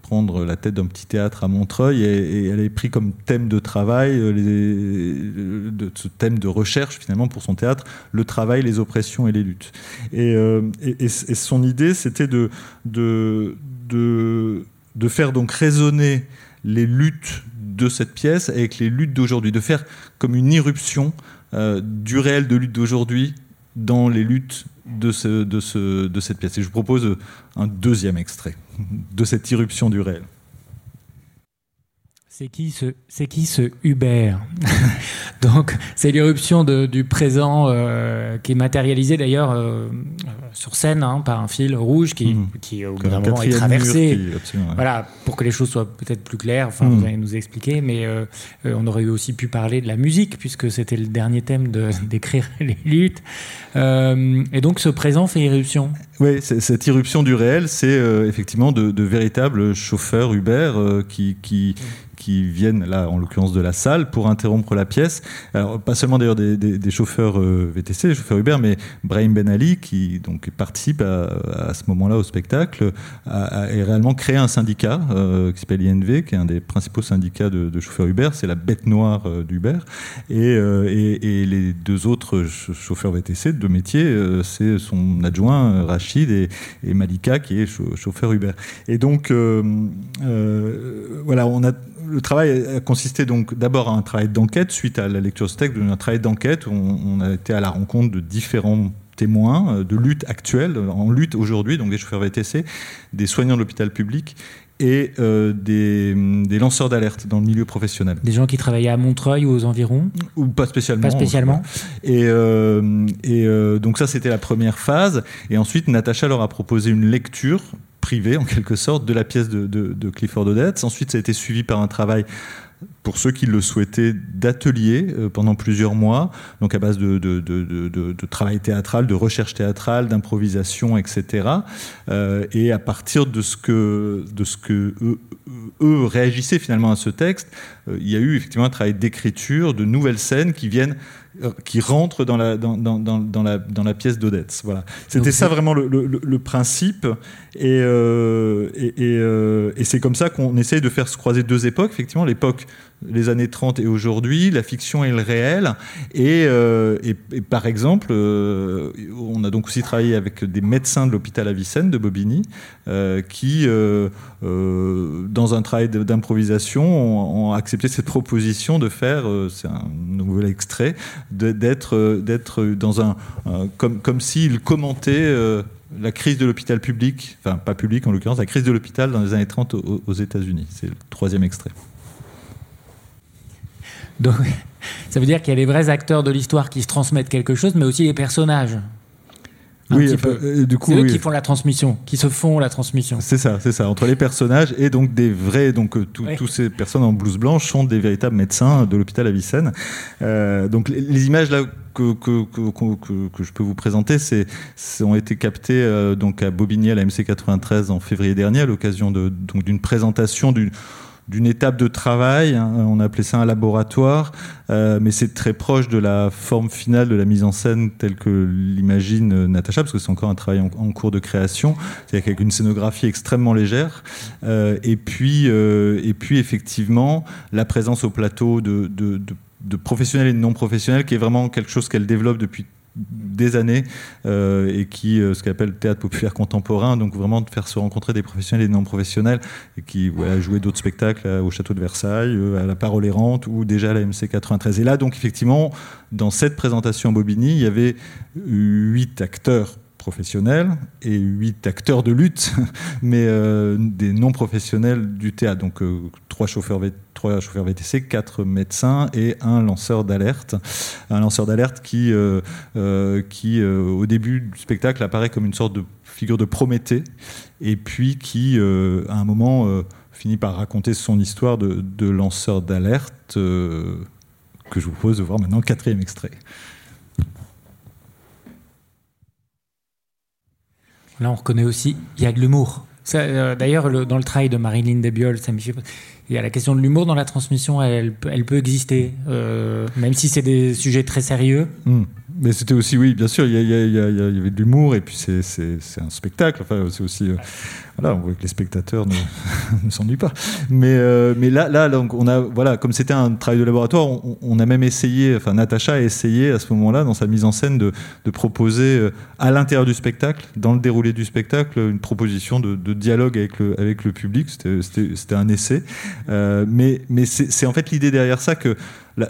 prendre la tête d'un petit théâtre à Montreuil et, elle avait pris comme thème de travail, euh, les, de, ce thème de recherche finalement pour son théâtre, le travail, les oppressions et les luttes. Et, et son idée, c'était de, de de, faire donc résonner les luttes de cette pièce avec les luttes d'aujourd'hui, de faire comme une irruption euh, du réel de lutte d'aujourd'hui dans les luttes de, ce, de, ce, de cette pièce. Et je vous propose un deuxième extrait de cette irruption du réel. C'est qui ce, c'est qui ce Uber Donc, c'est l'irruption du présent euh, qui est matérialisé d'ailleurs euh, sur scène hein, par un fil rouge qui, mmh. qui au bout d'un moment est traversé. Voilà, pour que les choses soient peut-être plus claires. Enfin, vous mmh. allez nous expliquer, mais euh, on aurait aussi pu parler de la musique puisque c'était le dernier thème de, d'écrire les luttes. et donc, ce présent fait irruption. Oui, cette irruption du réel, c'est effectivement de, de, véritables chauffeurs Uber qui, qui, qui viennent, là en l'occurrence de la salle, pour interrompre la pièce. Alors, pas seulement d'ailleurs des, chauffeurs euh, VTC, des chauffeurs Uber, mais Brahim Ben Ali, qui donc participe à, ce moment-là au spectacle, a, réellement créé un syndicat euh, qui s'appelle INV, qui est un des principaux syndicats de, chauffeurs Uber, c'est la bête noire euh, d'Uber. Et, et, les deux autres chauffeurs VTC de métier, c'est son adjoint Rachid et, Malika, qui est chauffeur Uber. Et donc, voilà, on a le travail a consisté donc d'abord à un travail d'enquête suite à la lecture de ce texte, un travail d'enquête où on, a été à la rencontre de différents témoins euh, de lutte actuelle, en lutte aujourd'hui, donc des chauffeurs VTC, des soignants de l'hôpital public et euh, des, lanceurs d'alerte dans le milieu professionnel. Des gens qui travaillaient à Montreuil ou aux environs Ou pas spécialement. Pas spécialement. Et, euh, et donc ça, c'était la première phase. Et ensuite, Natacha leur a proposé une lecture privé en quelque sorte de la pièce de, de, Clifford Odets. Ensuite, ça a été suivi par un travail pour ceux qui le souhaitaient, d'ateliers euh, pendant plusieurs mois, donc à base de, travail théâtral, de recherche théâtrale, d'improvisation, etc. Euh, et à partir de ce que, de ce que eux, réagissaient finalement à ce texte, euh, il y a eu effectivement un travail d'écriture, de nouvelles scènes qui viennent qui rentrent dans la, dans, dans, dans la, dans la pièce d'Odette. Voilà. C'était ça vraiment le, le, principe. Et, euh, et, euh, et, c'est comme ça qu'on essaye de faire se croiser deux époques. Effectivement, l'époque les années 30 et aujourd'hui, la fiction et le réel. Et, euh, par exemple, euh, on a donc aussi travaillé avec des médecins de l'hôpital Avicenne de Bobigny, euh, qui, dans un travail d'improvisation, ont, accepté cette proposition de faire, c'est un nouvel extrait, d'être dans un, comme, comme s'ils commentaient la crise de l'hôpital public, enfin pas public en l'occurrence, la crise de l'hôpital dans les années 30 aux États-Unis. C'est le troisième extrait. Donc, ça veut dire qu'il y a les vrais acteurs de l'histoire qui se transmettent quelque chose, mais aussi les personnages. oui, euh, du coup, c'est eux qui font la transmission, qui se font la transmission. C'est ça, c'est ça. Entre les personnages et donc des vrais, donc euh, toutes ces personnes en blouse blanche sont des véritables médecins de l'hôpital Avicenne. Euh, donc les, images là que, que, que, que, je peux vous présenter, c'est, ont été captées donc à Bobigny à la MC 93 en février dernier à l'occasion de, donc, d'une présentation d'une d'une étape de travail. Hein. on appelait ça un laboratoire, mais c'est très proche de la forme finale de la mise en scène telle que l'imagine Natacha, parce que c'est encore un travail en, cours de création, c'est-à-dire avec une scénographie extrêmement légère. et puis, et puis effectivement, la présence au plateau de, de, de professionnels et de non professionnels, qui est vraiment quelque chose qu'elle développe depuis des années euh, et qui euh, ce qu'elle appelle le théâtre populaire contemporain donc vraiment de faire se rencontrer des professionnels et des non professionnels et qui voilà, d'autres spectacles euh, au château de Versailles à la Parole errante ou déjà à la MC 93 et là donc effectivement dans cette présentation à Bobigny il y avait huit acteurs professionnels et huit acteurs de lutte, mais euh, des non professionnels du théâtre. Donc euh, trois, chauffeurs, VTC, quatre médecins et un lanceur d'alerte. Un lanceur d'alerte qui, euh, qui au début du spectacle, apparaît comme une sorte de figure de Prométhée, et puis qui, à un moment, finit par raconter son histoire de, de lanceur d'alerte, que je vous propose de voir maintenant, quatrième extrait. Là, on reconnaît aussi, il y a de l'humour. Euh, d'ailleurs, dans le travail de Marilyn Debiol, il y a la question de l'humour dans la transmission, elle, peut exister, euh, même si c'est des sujets très sérieux. Hmm. Mais c'était aussi, oui, bien sûr, il y, avait de l'humour et puis c'est un spectacle. Enfin, c'est aussi. Euh, voilà, on voit que les spectateurs ne, s'ennuient pas. Mais, euh, là, donc, on a, voilà, comme c'était un travail de laboratoire, on, a même essayé, enfin, Natacha a essayé à ce moment-là, dans sa mise en scène, de, proposer euh, à l'intérieur du spectacle, dans le déroulé du spectacle, une proposition de, dialogue avec le, public. C'était un essai. mais mais c'est en fait l'idée derrière ça que la,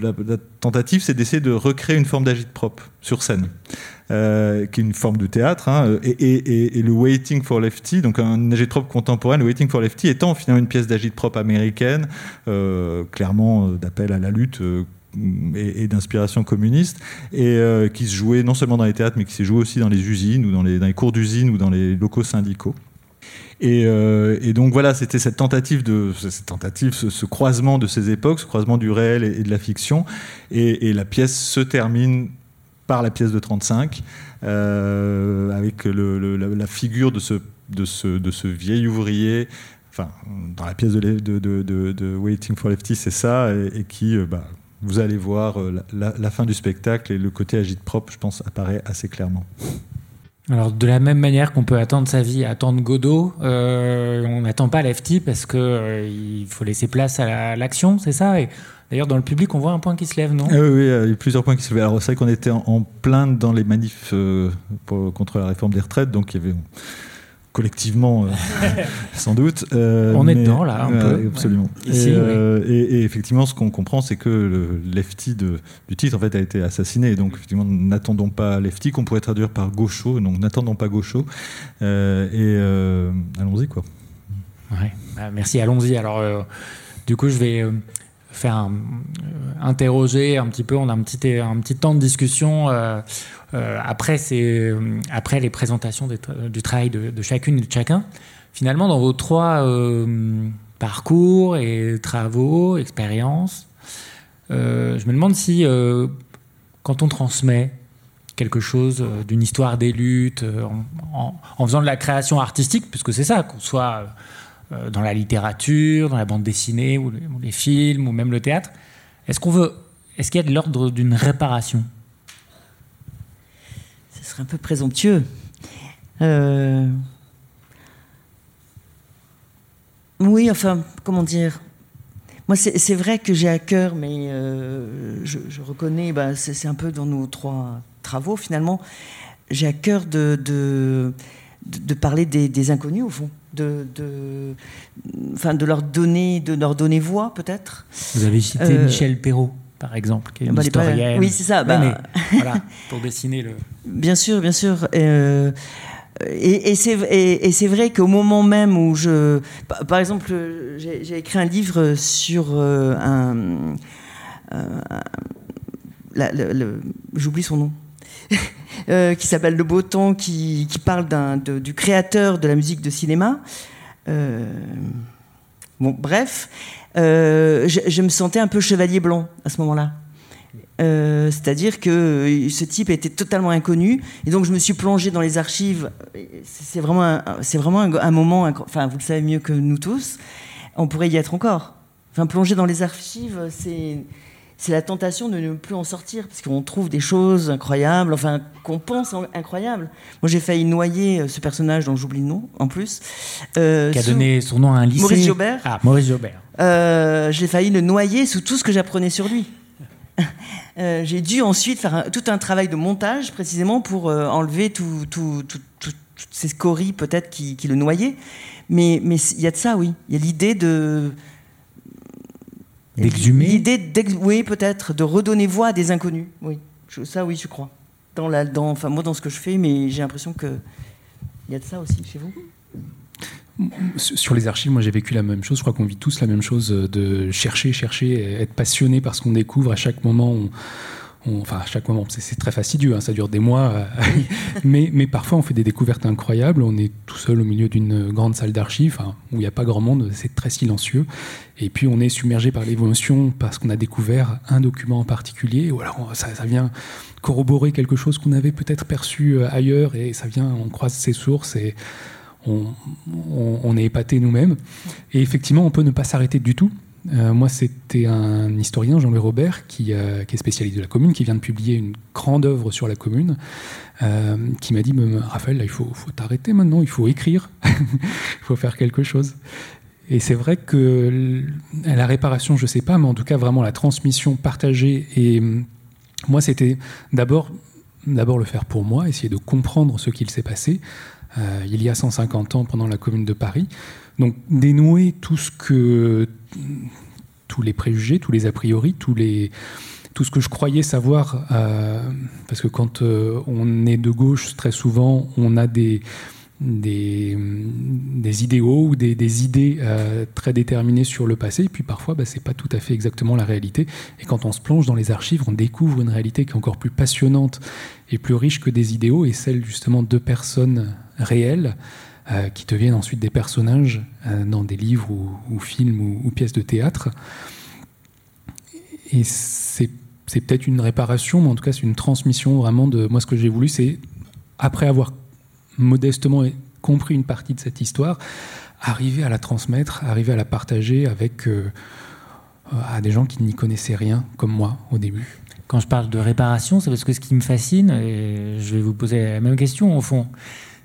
la, tentative, c'est d'essayer de recréer une forme d'agite propre sur scène, euh, qui est une forme de théâtre. Hein, et, le Waiting for Lefty, donc un agite propre contemporain, le Waiting for Lefty étant finalement une pièce d'agite propre américaine, euh, clairement euh, d'appel à la lutte. et, d'inspiration communiste, et qui se jouait non seulement dans les théâtres, mais qui s'est joué aussi dans les usines, ou dans les, cours d'usines, ou dans les locaux syndicaux. Et, donc voilà, c'était cette tentative, cette tentative ce, croisement de ces époques, ce croisement du réel et, de la fiction. Et, la pièce se termine par la pièce de 35, euh, avec la, figure de ce, de, ce, de ce vieil ouvrier. Enfin, dans la pièce de, Waiting for Lefty, c'est ça, et, qui, euh, bah, vous allez voir la, la, fin du spectacle et le côté agite propre, je pense, apparaît assez clairement. Alors de la même manière qu'on peut attendre sa vie, attendre Godot, euh, on n'attend pas Lefty parce que euh, il faut laisser place à l'action, c'est ça. D'ailleurs dans le public, on voit un point qui se lève, non ah Oui, il y a plusieurs points qui se lèvent. Alors c'est vrai qu'on était en, en, plainte dans les manifs euh, contre la réforme des retraites, donc il y avait collectivement, euh, sans doute. Euh, on est dedans, là, un peu. Absolument. Et, effectivement, ce qu'on comprend, c'est que le lefty de, du titre, en fait, a été assassiné. Donc, effectivement, n'attendons pas lefty, qu'on pourrait traduire par gaucho. Donc, n'attendons pas gaucho. et allons-y, quoi. Ouais. Bah, merci, allons-y. Alors, du coup, je vais faire interroger un petit peu. On a un petit, un petit temps de discussion euh, après, euh, après les présentations du travail de, chacune et de chacun, finalement, dans vos trois euh, parcours et travaux, expériences, je me demande si, quand on transmet quelque chose d'une histoire des luttes, en, faisant de la création artistique, puisque c'est ça, qu'on soit dans la littérature, dans la bande dessinée, ou les films, ou même le théâtre, est-ce qu'on veut, est-ce qu'il y a de l'ordre d'une réparation? Un peu présomptueux. Euh, oui, enfin, comment dire? Moi, c'est vrai que j'ai à cœur, mais euh, je, reconnais, bah, c'est un peu dans nos trois travaux finalement, j'ai à cœur de, parler des, inconnus au fond. De, de, enfin, de leur donner, de leur donner voix peut-être. Vous avez cité euh, Michel Perrault par exemple, qui est une bah, historienne. Oui, c'est ça. Bah... voilà, pour dessiner le. Bien sûr, bien sûr. Euh, et, et c'est vrai qu'au moment même où je. Par exemple, j'ai écrit un livre sur euh, un. J'oublie son nom. Euh, qui s'appelle Le Beau Temps, qui, parle du créateur de la musique de cinéma. bon, bref. Euh, je, me sentais un peu chevalier blanc à ce moment-là. Euh, c'est-à-dire que ce type était totalement inconnu, et donc je me suis plongé dans les archives. C'est vraiment, c'est vraiment un, moment, enfin vous le savez mieux que nous tous. on pourrait y être encore. Enfin, plonger dans les archives, c'est c'est la tentation de ne plus en sortir, parce qu'on trouve des choses incroyables, enfin, qu'on pense incroyables. Moi, j'ai failli noyer euh, ce personnage dont j'oublie le nom, en plus. Euh, qui a donné son nom à un lycée. Maurice Jobert. Ah, Maurice Jobert. Euh, j'ai failli le noyer sous tout ce que j'apprenais sur lui. j'ai dû ensuite faire tout un travail de montage, précisément, pour enlever tout, toutes ces scories, peut-être, qui, qui, le noyaient. Mais il y a de ça, oui. Il y a l'idée de D'exhumer L'idée, oui, peut-être, de redonner voix à des inconnus. Oui, ça, oui, je crois. Dans la, dans, enfin, moi, dans ce que je fais, mais j'ai l'impression qu'il y a de ça aussi chez vous. Sur les archives, moi j'ai vécu la même chose. Je crois qu'on vit tous la même chose de chercher, chercher, être passionné par ce qu'on découvre. À chaque moment, on, enfin à chaque moment, c'est très fastidieux, hein, ça dure des mois, euh, mais, mais, parfois on fait des découvertes incroyables, on est tout seul au milieu d'une grande salle d'archives où il n'y a pas grand monde, c'est très silencieux, et puis on est submergé par l'évolution parce qu'on a découvert un document en particulier, ou alors ça, vient corroborer quelque chose qu'on avait peut-être perçu euh, ailleurs, et ça vient, on croise ses sources, et on, on est épaté nous-mêmes, et effectivement on peut ne pas s'arrêter du tout, euh, moi, c'était un historien, Jean-Louis Robert, qui, euh, qui, est spécialiste de la commune, qui vient de publier une grande œuvre sur la commune, euh, qui m'a dit Raphaël, il faut, faut t'arrêter maintenant, il faut écrire, il faut faire quelque chose. Et c'est vrai que la réparation, je ne sais pas, mais en tout cas, vraiment la transmission partagée. Et moi, c'était d'abord, d'abord le faire pour moi, essayer de comprendre ce qu'il s'est passé il y a 150 ans pendant la commune de Paris. Donc dénouer tout ce que tous les préjugés, tous les a priori, tous les, tout ce que je croyais savoir, euh, parce que quand euh, on est de gauche, très souvent, on a des, des, idéaux ou des, des idées euh, très déterminées sur le passé, et puis parfois, bah, ce n'est pas tout à fait exactement la réalité. Et quand on se plonge dans les archives, on découvre une réalité qui est encore plus passionnante et plus riche que des idéaux, et celle justement de personnes réelles. Euh, qui deviennent ensuite des personnages euh, dans des livres ou, films ou, pièces de théâtre. Et c'est, peut-être une réparation, mais en tout cas c'est une transmission vraiment de... Moi ce que j'ai voulu, c'est, après avoir modestement compris une partie de cette histoire, arriver à la transmettre, arriver à la partager avec euh, à des gens qui n'y connaissaient rien, comme moi au début. Quand je parle de réparation, c'est parce que ce qui me fascine, et je vais vous poser la même question au fond,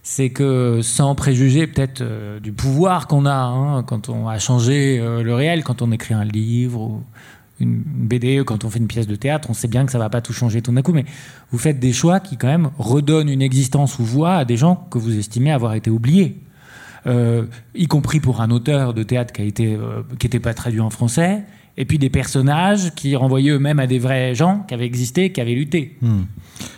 c'est que sans préjuger peut-être euh, du pouvoir qu'on a hein, quand on a changé euh, le réel, quand on écrit un livre ou une BD, quand on fait une pièce de théâtre, on sait bien que ça va pas tout changer tout d'un coup, mais vous faites des choix qui quand même redonnent une existence ou voix à des gens que vous estimez avoir été oubliés. Euh, y compris pour un auteur de théâtre qui qui n'était pas traduit en français, et puis des personnages qui renvoyaient eux-mêmes à des vrais gens qui avaient existé, qui avaient lutté. Hmm.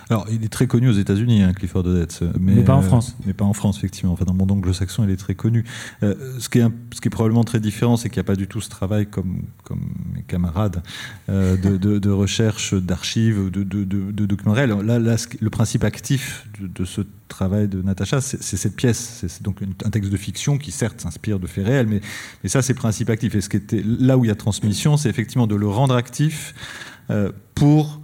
Alors, il est très connu aux États-Unis, hein, Clifford Odets, mais, pas en euh, France. mais pas en France, effectivement. Enfin, dans le monde anglo-saxon, il est très connu. Euh, ce, qui est ce qui est probablement très différent, c'est qu'il n'y a pas du tout ce travail comme, comme mes camarades euh, de, recherche d'archives, de, de, documents réels. Là, là, le principe actif de, ce travail de Natacha, c'est cette pièce. C'est donc un texte de fiction qui, certes, s'inspire de faits réels, mais, mais ça, c'est principe actif. Et ce qui était là où il y a transmission, c'est effectivement de le rendre actif pour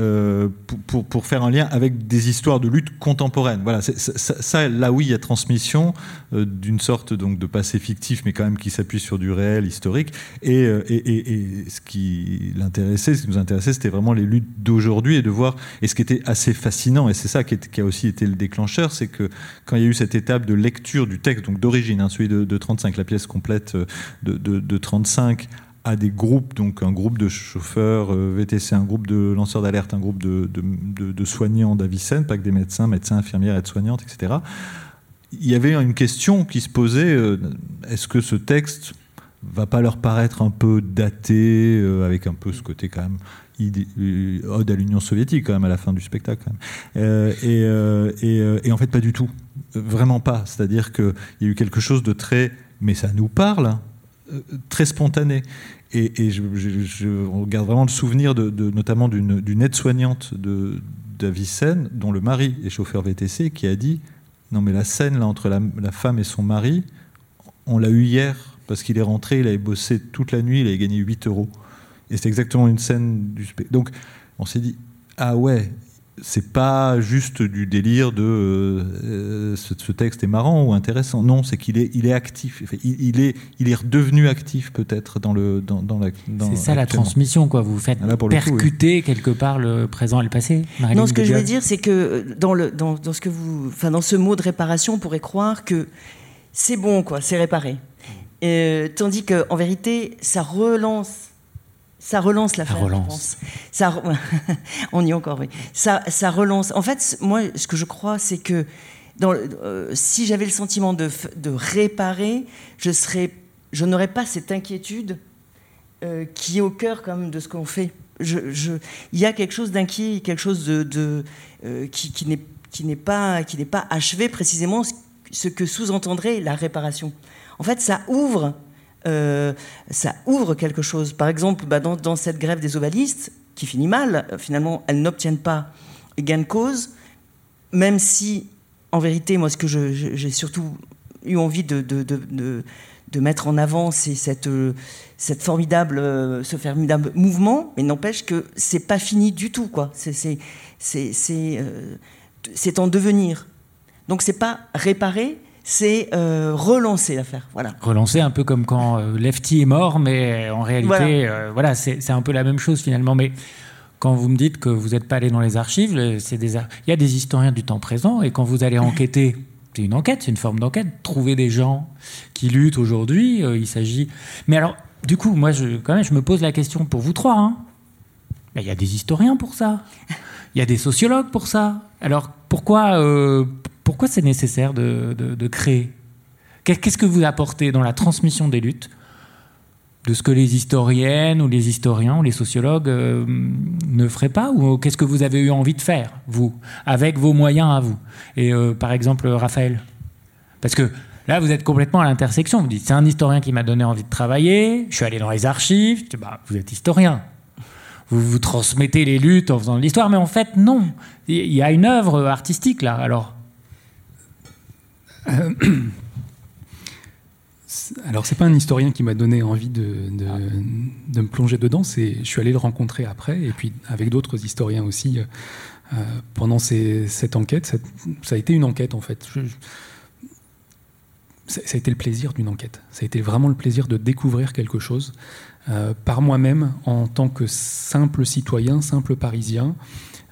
euh, pour, faire un lien avec des histoires de lutte contemporaine. Voilà, ça, là oui, il y a transmission euh, d'une sorte donc de passé fictif, mais quand même qui s'appuie sur du réel historique. Et, euh, et, ce qui l'intéressait, ce qui nous intéressait, c'était vraiment les luttes d'aujourd'hui et de voir. Et ce qui était assez fascinant, et c'est ça qui, qui, a aussi été le déclencheur, c'est que quand il y a eu cette étape de lecture du texte, donc d'origine, hein, celui de, de, 35, la pièce complète de, de, de 35 à des groupes, donc un groupe de chauffeurs euh, VTC, un groupe de lanceurs d'alerte, un groupe de, soignants d'Avicenne, pas que des médecins, médecins, infirmières, aides-soignantes, etc. Il y avait une question qui se posait euh, est-ce que ce texte va pas leur paraître un peu daté, euh, avec un peu ce côté quand même ode à l'Union soviétique quand même à la fin du spectacle. et, et, en fait pas du tout, vraiment pas. C'est-à-dire qu'il y a eu quelque chose de très, mais ça nous parle, très spontané. Et, je, regarde vraiment le souvenir de, notamment d'une aide-soignante d'Avicenne, dont le mari est chauffeur VTC, qui a dit Non, mais la scène là, entre la, femme et son mari, on l'a eu hier, parce qu'il est rentré, il avait bossé toute la nuit, il avait gagné 8 euros. Et c'est exactement une scène du spectacle. Donc, on s'est dit Ah ouais, c'est pas juste du délire de euh, ce, texte est marrant ou intéressant. Non, c'est qu'il est, il est actif. Il, est, il est redevenu actif peut-être dans le dans, dans la. c'est ça la transmission, quoi. Vous faites ah, percuter quelque part le présent et le passé. non, ce que je veux dire, c'est que euh, dans le dans, dans, ce que vous, enfin dans ce mot de réparation, on pourrait croire que c'est bon, quoi, c'est réparé. Euh, tandis qu'en vérité, ça relance ça relance l'affaire. Ça relance. Ça, on y est encore, oui. Ça, ça relance. En fait, moi, ce que je crois, c'est que dans, euh, si j'avais le sentiment de, de, réparer, je serais, je n'aurais pas cette inquiétude euh, qui est au cœur quand même de ce qu'on fait. Je, je, il y a quelque chose d'inquiet, quelque chose de, de euh, qui, qui n'est qui n'est pas qui n'est pas achevé précisément ce que sous-entendrait la réparation. En fait, ça ouvre euh, ça ouvre quelque chose. Par exemple, bah, dans, cette grève des ovalistes, qui finit mal, euh, finalement, elles n'obtiennent pas gain de cause, même si, en vérité, moi, ce que j'ai surtout eu envie de, mettre en avant, c'est cette, euh, formidable, ce formidable mouvement, mais n'empêche que c'est pas fini du tout, quoi. C'est en devenir. Donc c'est pas réparer, c'est euh, relancer l'affaire. Voilà. Relancer un peu comme quand euh, Lefty est mort, mais en réalité, voilà, euh, c'est un peu la même chose finalement. Mais quand vous me dites que vous n'êtes pas allé dans les archives, il y a des historiens du temps présent, et quand vous allez enquêter, c'est une enquête, c'est une forme d'enquête, trouver des gens qui luttent aujourd'hui, il s'agit. Mais alors, du coup, moi, je, quand même, je me pose la question pour vous trois. Hein. Il y a des historiens pour ça. Il y a des sociologues pour ça. Alors pourquoi, pourquoi c'est nécessaire de, créer Qu'est-ce que vous apportez dans la transmission des luttes de ce que les historiennes ou les historiens ou les sociologues euh, ne feraient pas Ou qu'est-ce que vous avez eu envie de faire, vous, avec vos moyens à vous? Et euh, par exemple, Raphaël Parce que là, vous êtes complètement à l'intersection. Vous dites, c'est un historien qui m'a donné envie de travailler, je suis allé dans les archives, bah, vous êtes historien. Vous vous transmettez les luttes en faisant de l'histoire, mais en fait, non. Il y a une œuvre artistique là, alors. Euh, alors, c'est pas un historien qui m'a donné envie de, de, me plonger dedans. C'est, je suis allé le rencontrer après, et puis avec d'autres historiens aussi. Euh, pendant cette enquête, ça a été une enquête en fait. ça a été le plaisir d'une enquête. Ça a été vraiment le plaisir de découvrir quelque chose euh, par moi-même en tant que simple citoyen, simple parisien.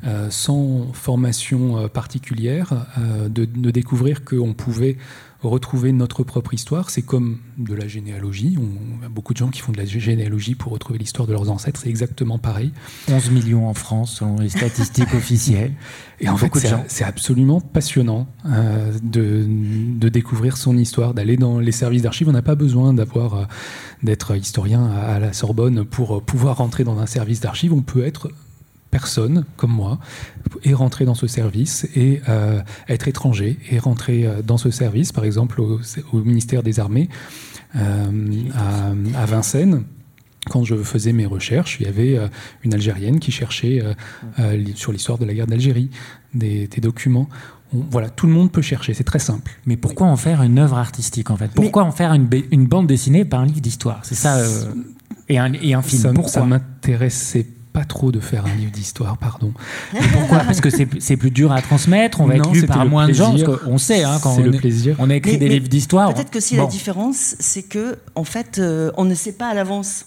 Euh, sans formation euh, particulière, euh, de, découvrir qu'on pouvait retrouver notre propre histoire. C'est comme de la généalogie. On, a beaucoup de gens qui font de la généalogie pour retrouver l'histoire de leurs ancêtres. C'est exactement pareil. 11 millions en France, selon les statistiques officielles. Et en fait, c'est absolument passionnant de, de, découvrir son histoire, d'aller dans les services d'archives. On n'a pas besoin d'avoir d'être historien à la Sorbonne pour pouvoir rentrer dans un service d'archives. On peut être personne comme moi est rentré dans ce service et euh, être étranger et rentrer euh, dans ce service, par exemple au, ministère des Armées euh, à, Vincennes. Quand je faisais mes recherches, il y avait une Algérienne qui cherchait sur l'histoire de la guerre d'Algérie des, documents. voilà, tout le monde peut chercher, c'est très simple. Mais pourquoi en faire une œuvre artistique en fait? Pourquoi en faire une, une, bande dessinée par un livre d'histoire? C'est ça et, un, et un film. Ça, pourquoi ça m'intéressait pas trop de faire un livre d'histoire, pardon. pourquoi? Parce que c'est plus dur à transmettre, on va être lu par moins de gens. on sait, hein, quand on, le plaisir. on a écrit des livres d'histoire. Peut-être que si la différence, c'est que, en fait, euh, on ne sait pas à l'avance.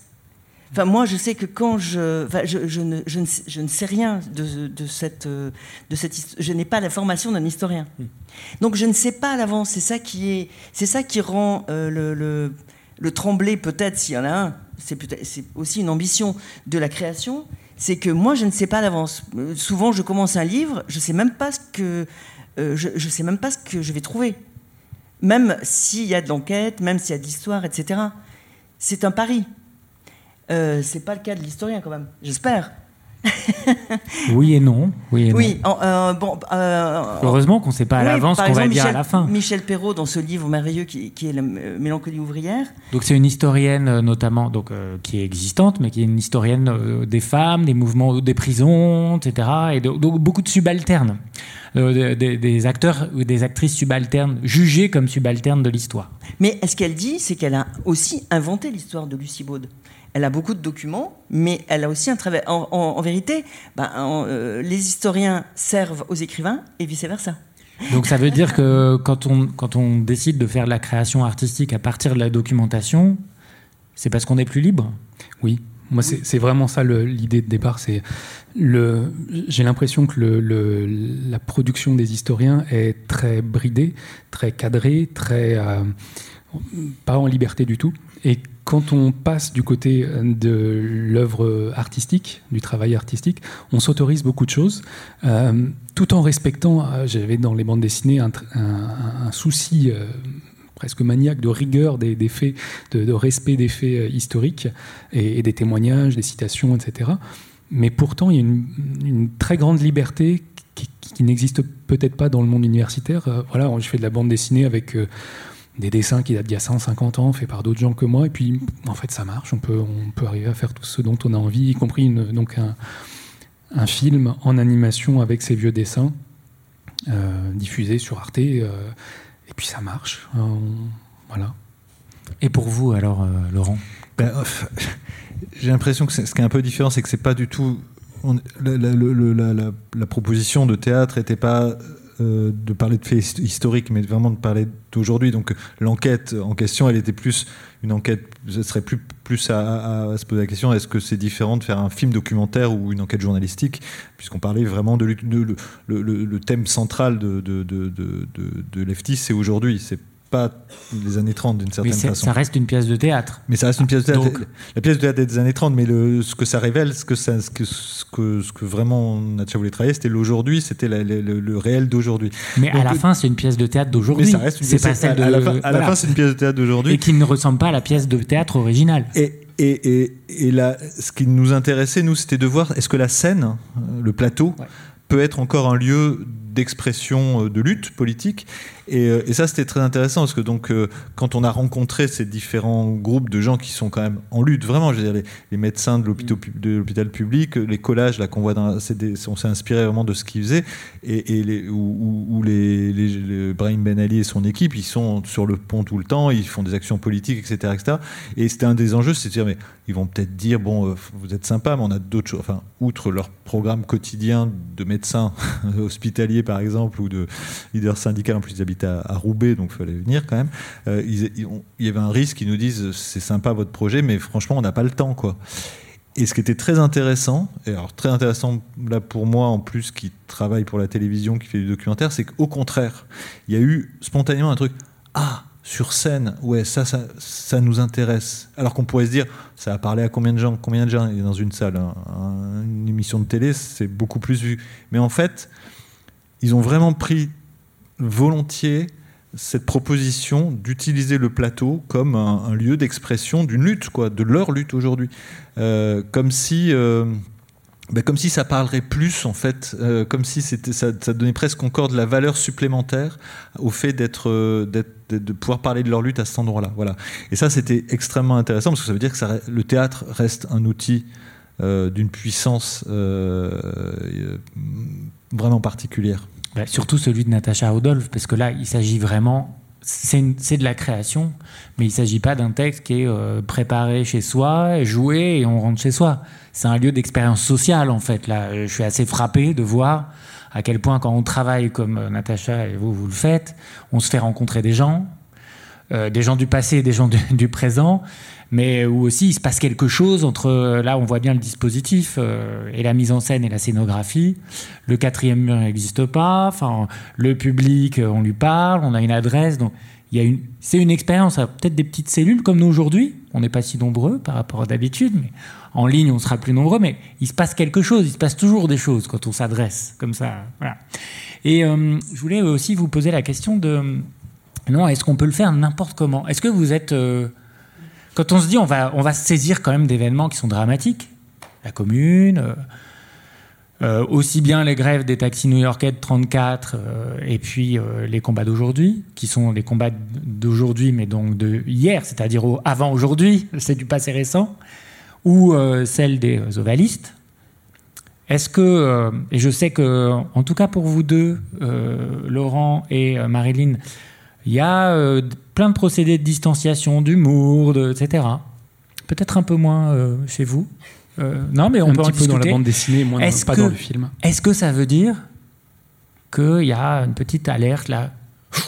Enfin, moi, je sais que quand je, je, je, ne, je, ne, je, ne, sais rien de, de cette, euh, de cette, je n'ai pas la formation d'un historien. Hmm. Donc, je ne sais pas à l'avance. C'est ça qui est, c'est ça qui rend euh, le, le, le trembler peut-être s'il y en a un c'est aussi une ambition de la création, c'est que moi, je ne sais pas d'avance. Euh, souvent, je commence un livre, je ne sais même pas ce que euh, je, sais même pas ce que je vais trouver. Même s'il y a de l'enquête, même s'il y a de l'histoire, etc. C'est un pari. Euh, c'est pas le cas de l'historien quand même. J'espère. oui et non. Oui, et oui euh, bon, euh, Heureusement qu'on ne sait pas à l'avance ce qu'on va dire à la fin. Michel Perrault, dans ce livre merveilleux qui, est La Mélancolie ouvrière. Donc c'est une historienne euh, notamment donc, qui est existante, mais qui est une historienne des femmes, des mouvements des prisons, etc. Et donc beaucoup de subalternes. des, acteurs ou des actrices subalternes, jugées comme subalternes de l'histoire. Mais ce qu'elle dit, c'est qu'elle a aussi inventé l'histoire de Lucie Baud. Elle a beaucoup de documents, mais elle a aussi un travail. En, vérité, ben, euh, les historiens servent aux écrivains et vice-versa. Donc ça veut dire que quand on, quand on décide de faire de la création artistique à partir de la documentation, c'est parce qu'on est plus libre? Oui, moi, c'est vraiment ça l'idée de départ. C'est j'ai l'impression que le, la production des historiens est très bridée, très cadrée, très euh, pas en liberté du tout. Et quand on passe du côté de l'œuvre artistique, du travail artistique, on s'autorise beaucoup de choses, euh, tout en respectant. Euh, j'avais dans les bandes dessinées un, souci presque maniaque de rigueur des, faits, de, respect des faits euh, historiques et, des témoignages, des citations, etc. Mais pourtant, il y a une, très grande liberté qui, n'existe peut-être pas dans le monde universitaire. Euh, voilà, je fais de la bande dessinée avec euh, des dessins qui datent d'il y a 150 ans, faits par d'autres gens que moi, et puis en fait ça marche, on peut, on peut arriver à faire tout ce dont on a envie, y compris donc un, un, film en animation avec ces vieux dessins, diffusés sur Arte. Et puis ça marche. Hein, voilà. Et pour vous, alors, euh, Laurent? Ben, J'ai l'impression que ce qui est un peu différent, c'est que c'est pas du tout. la, proposition de théâtre n'était pas euh, de parler de faits historiques, mais vraiment de parler d'aujourd'hui. Donc l'enquête en question, elle était plus une enquête, ce serait plus, plus à, se poser la question est-ce que c'est différent de faire un film documentaire ou une enquête journalistique Puisqu'on parlait vraiment de, le, thème central de, de, de, c'est aujourd'hui. Pas les années 30 d'une certaine façon. Ça reste une pièce de théâtre. Mais ça reste une pièce de théâtre. La pièce de théâtre des années 30, mais le, ce que ça révèle, ce que, ça, ce que, ce que, ce que vraiment Natcha voulait travailler, c'était l'aujourd'hui, c'était le, réel d'aujourd'hui. Mais à la fin, c'est une pièce de théâtre d'aujourd'hui. Mais ça reste une pièce pas celle de, à la fin, à la fin c'est une pièce de théâtre d'aujourd'hui. Et qui ne ressemble pas à la pièce de théâtre originale. Et, et, et, et là, ce qui nous intéressait, nous, c'était de voir est-ce que la scène, le plateau, peut être encore un lieu d'expression euh, de lutte politique. Euh, et, ça, c'était très intéressant parce que donc, euh, quand on a rencontré ces différents groupes de gens qui sont quand même en lutte, vraiment, je veux dire, les, médecins de l'hôpital public, les collages là qu'on voit, dans, on s'est inspiré vraiment de ce qu'ils faisaient, et, les, où, les, Brahim Ben Ali et son équipe, ils sont sur le pont tout le temps, ils font des actions politiques, etc., etc. Et c'était un des enjeux, c'est de dire, mais ils vont peut-être dire, bon, vous êtes sympa, mais on a d'autres choses, enfin, outre leur programme quotidien de médecins hospitaliers par exemple, ou de leader syndical, en plus ils habitent à, Roubaix, donc il fallait venir quand même, euh, il y avait un risque qu'ils nous disent c'est sympa votre projet, mais franchement on n'a pas le temps. quoi. Et ce qui était très intéressant, et alors très intéressant là pour moi en plus qui travaille pour la télévision, qui fait du documentaire, c'est qu'au contraire, il y a eu spontanément un truc, ah, sur scène, ouais, ça, ça, ça nous intéresse. Alors qu'on pourrait se dire, ça va parler à combien de gens Combien de gens a dans une salle Une émission de télé, c'est beaucoup plus vu. Mais en fait, ils ont vraiment pris volontiers cette proposition d'utiliser le plateau comme un, lieu d'expression d'une lutte, quoi, de leur lutte aujourd'hui, euh, comme si. Euh, ben, comme si ça parlerait plus en fait, euh, comme si c'était ça, donnait presque encore de la valeur supplémentaire au fait d'être, de pouvoir parler de leur lutte à cet endroit-là. Voilà. Et ça, c'était extrêmement intéressant parce que ça veut dire que le théâtre reste un outil d'une puissance vraiment particulière. Bah, surtout celui de Natacha Rodolphe, parce que là, il s'agit vraiment. C'est de la création, mais il ne s'agit pas d'un texte qui est euh, préparé chez soi, joué et on rentre chez soi. C'est un lieu d'expérience sociale, en fait. Là, je suis assez frappé de voir à quel point, quand on travaille comme euh, Natacha et vous, vous le faites, on se fait rencontrer des gens, euh, des gens du passé et des gens du présent, mais où aussi il se passe quelque chose entre, là on voit bien le dispositif euh, et la mise en scène et la scénographie. Le quatrième mur n'existe pas, enfin, le public, euh, on lui parle, on a une adresse, donc il y a une, c'est une expérience, peut-être des petites cellules comme nous aujourd'hui, on n'est pas si nombreux par rapport à d'habitude, mais en ligne on sera plus nombreux, mais il se passe quelque chose, il se passe toujours des choses quand on s'adresse comme ça. Voilà. Et euh, je voulais aussi vous poser la question de, non, est-ce qu'on peut le faire n'importe comment? Est-ce que vous êtes quand on se dit on va, on va saisir quand même d'événements qui sont dramatiques, la commune, euh, euh, aussi bien les grèves des taxis new-yorkais de 34 euh, et puis les combats d'aujourd'hui, qui sont les combats d'aujourd'hui mais donc de hier, c'est-à-dire avant aujourd'hui, c'est du passé récent, ou celle des ovalistes. Est-ce que, et je sais que, en tout cas pour vous deux, Laurent et Marilyn, il y a plein de procédés de distanciation, d'humour, etc. peut-être un peu moins chez vous. non, mais on un peut petit en peu discuter. dans la bande dessinée, moins Est-ce pas que- dans le film. Est-ce que ça veut dire qu'il y a une petite alerte là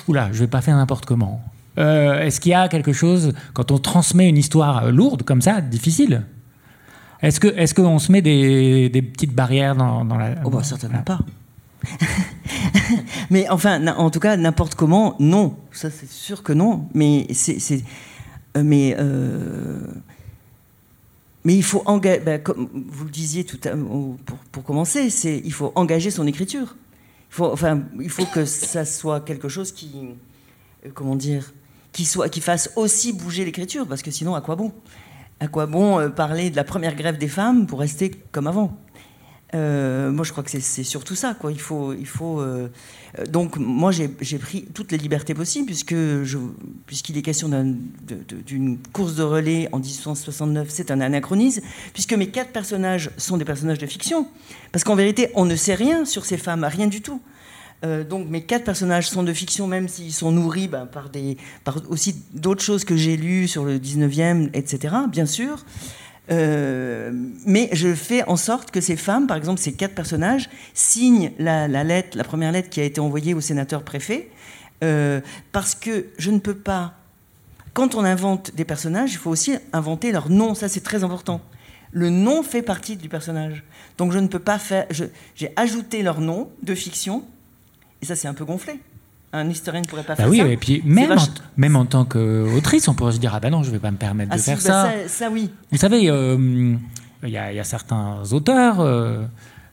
Oula, je vais pas faire n'importe comment. Euh, Est-ce qu'il y a quelque chose quand on transmet une histoire euh, lourde comme ça, difficile Est-ce que est-ce qu'on se met des, des petites barrières dans, dans la Oh bah certainement pas. mais enfin, en tout cas, n'importe comment, non. Ça, c'est sûr que non. Mais c'est, euh, mais euh, mais il faut engager. comme vous le disiez tout à, pour, pour commencer, c'est il faut engager son écriture. Il faut, enfin, il faut que ça soit quelque chose qui, euh, comment dire, qui soit, qui fasse aussi bouger l'écriture, parce que sinon, à quoi bon? À quoi bon parler de la première grève des femmes pour rester comme avant? Euh, moi, je crois que c'est- surtout ça. Il faut, euh, donc, moi, j'ai pris toutes les libertés possibles, puisque puisqu'il est question d'une course de relais en 1869, c'est un anachronisme, puisque mes quatre personnages sont des personnages de fiction. Parce qu'en vérité, on ne sait rien sur ces femmes, rien du tout. Euh, donc mes quatre personnages sont de fiction, même s'ils sont nourris ben, par, par aussi d'autres choses que j'ai lues sur le 19e, etc., bien sûr. Euh, mais je fais en sorte que ces femmes, par exemple ces quatre personnages, signent la, lettre, la première lettre qui a été envoyée au sénateur préfet, euh, parce que je ne peux pas. Quand on invente des personnages, il faut aussi inventer leur nom. Ça, c'est très important. Le nom fait partie du personnage. Donc je ne peux pas faire. J'ai ajouté leur nom de fiction, et ça, c'est un peu gonflé. Un historien ne pourrait pas Bah faire oui, ça. et puis même en, vach- même en tant qu'autrice, on pourrait se dire ah bah non, je vais pas me permettre Ah de si, faire bah ça. ça, ça, oui. Vous savez, euh, il y, a- il y a certains auteurs euh,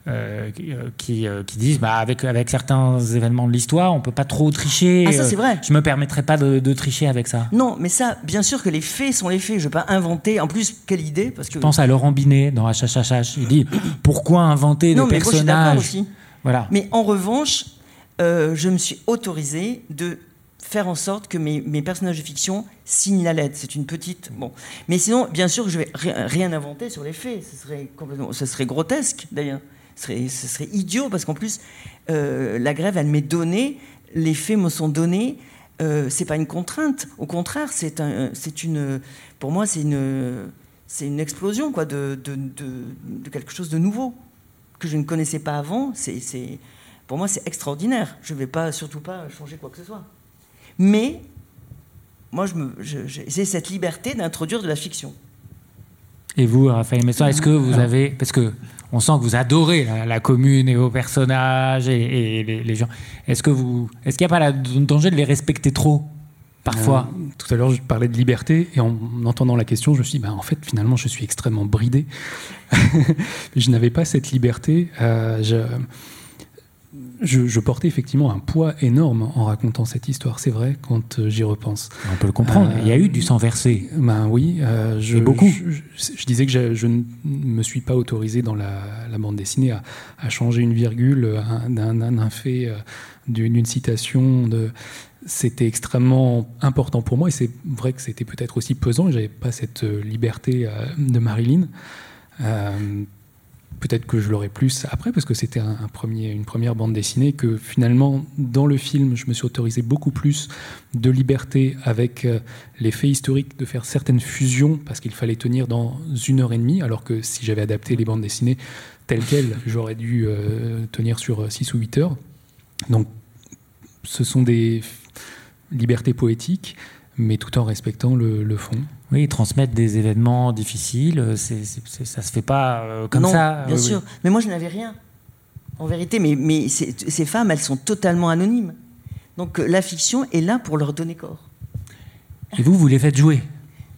euh, qui, disent bah, avec, avec certains événements de l'histoire, on peut pas trop tricher. Ah, ça, c'est vrai. Je me permettrais pas de, de tricher avec ça. Non, mais ça, bien sûr que les faits sont les faits. Je ne vais pas inventer. En plus, quelle idée parce que Je pense à Laurent Binet dans HHHH. Il dit pourquoi inventer non, des mais moi, je suis d'accord personnages? aussi. Voilà. Mais en revanche, euh, je me suis autorisé de faire en sorte que mes, personnages de fiction signent la lettre. C'est une petite. Bon. Mais sinon, bien sûr, je vais rien, inventer sur les faits. Ce serait, complètement, ce serait grotesque, d'ailleurs. Ce serait, idiot, parce qu'en plus, euh, la grève, elle m'est donnée, les faits me sont donnés. Euh, c'est pas une contrainte. Au contraire, c'est un, une. Pour moi, c'est une, c'est une explosion, quoi, de, de, de, quelque chose de nouveau que je ne connaissais pas avant. C'est, pour moi, c'est extraordinaire. Je ne vais pas, surtout pas changer quoi que ce soit. Mais moi, j'ai cette liberté d'introduire de la fiction. Et vous, Raphaël Messon, est-ce que vous avez. Parce que on sent que vous adorez la, la commune et vos personnages et, et les, les gens. Est-ce que vous. Est-ce qu'il n'y a pas la- le danger de les respecter trop Parfois? Euh, tout à l'heure, je parlais de liberté et en entendant la question, je me suis dit, bah, en fait, finalement, je suis extrêmement bridé. je n'avais pas cette liberté. Euh, je, je- je portais effectivement un poids énorme en racontant cette histoire. C'est vrai quand euh, j'y repense. On peut le comprendre. Euh, Il y a eu du sang versé. Ben oui, euh, je, Et beaucoup. Je, je- je disais que je, ne me suis pas autorisé dans la, la bande dessinée à, à changer une virgule un- d'un fait, euh, d'une citation. De, c'était extrêmement important pour moi et c'est vrai que c'était peut-être aussi pesant. J'avais pas cette liberté de Marilyn. Euh, Peut-être que je l'aurais plus après, parce que c'était un, premier, une première bande dessinée, que finalement, dans le film, je me suis autorisé beaucoup plus de liberté avec euh, les faits historiques, de faire certaines fusions, parce qu'il fallait tenir dans une heure et demie, alors que si j'avais adapté les bandes dessinées telles quelles, j'aurais dû euh, tenir sur 6 ou 8 heures. Donc, ce sont des libertés poétiques, mais tout en respectant le, le fond. Oui, transmettre des événements difficiles, euh, c'est, c'est- ça se fait pas euh, comme non, ça. bien Oui, oui. sûr. Mais moi, je n'avais rien. En vérité, mais, mais ces, ces femmes, elles sont totalement anonymes. Donc euh, la fiction est là pour leur donner corps. Et vous, vous les faites jouer.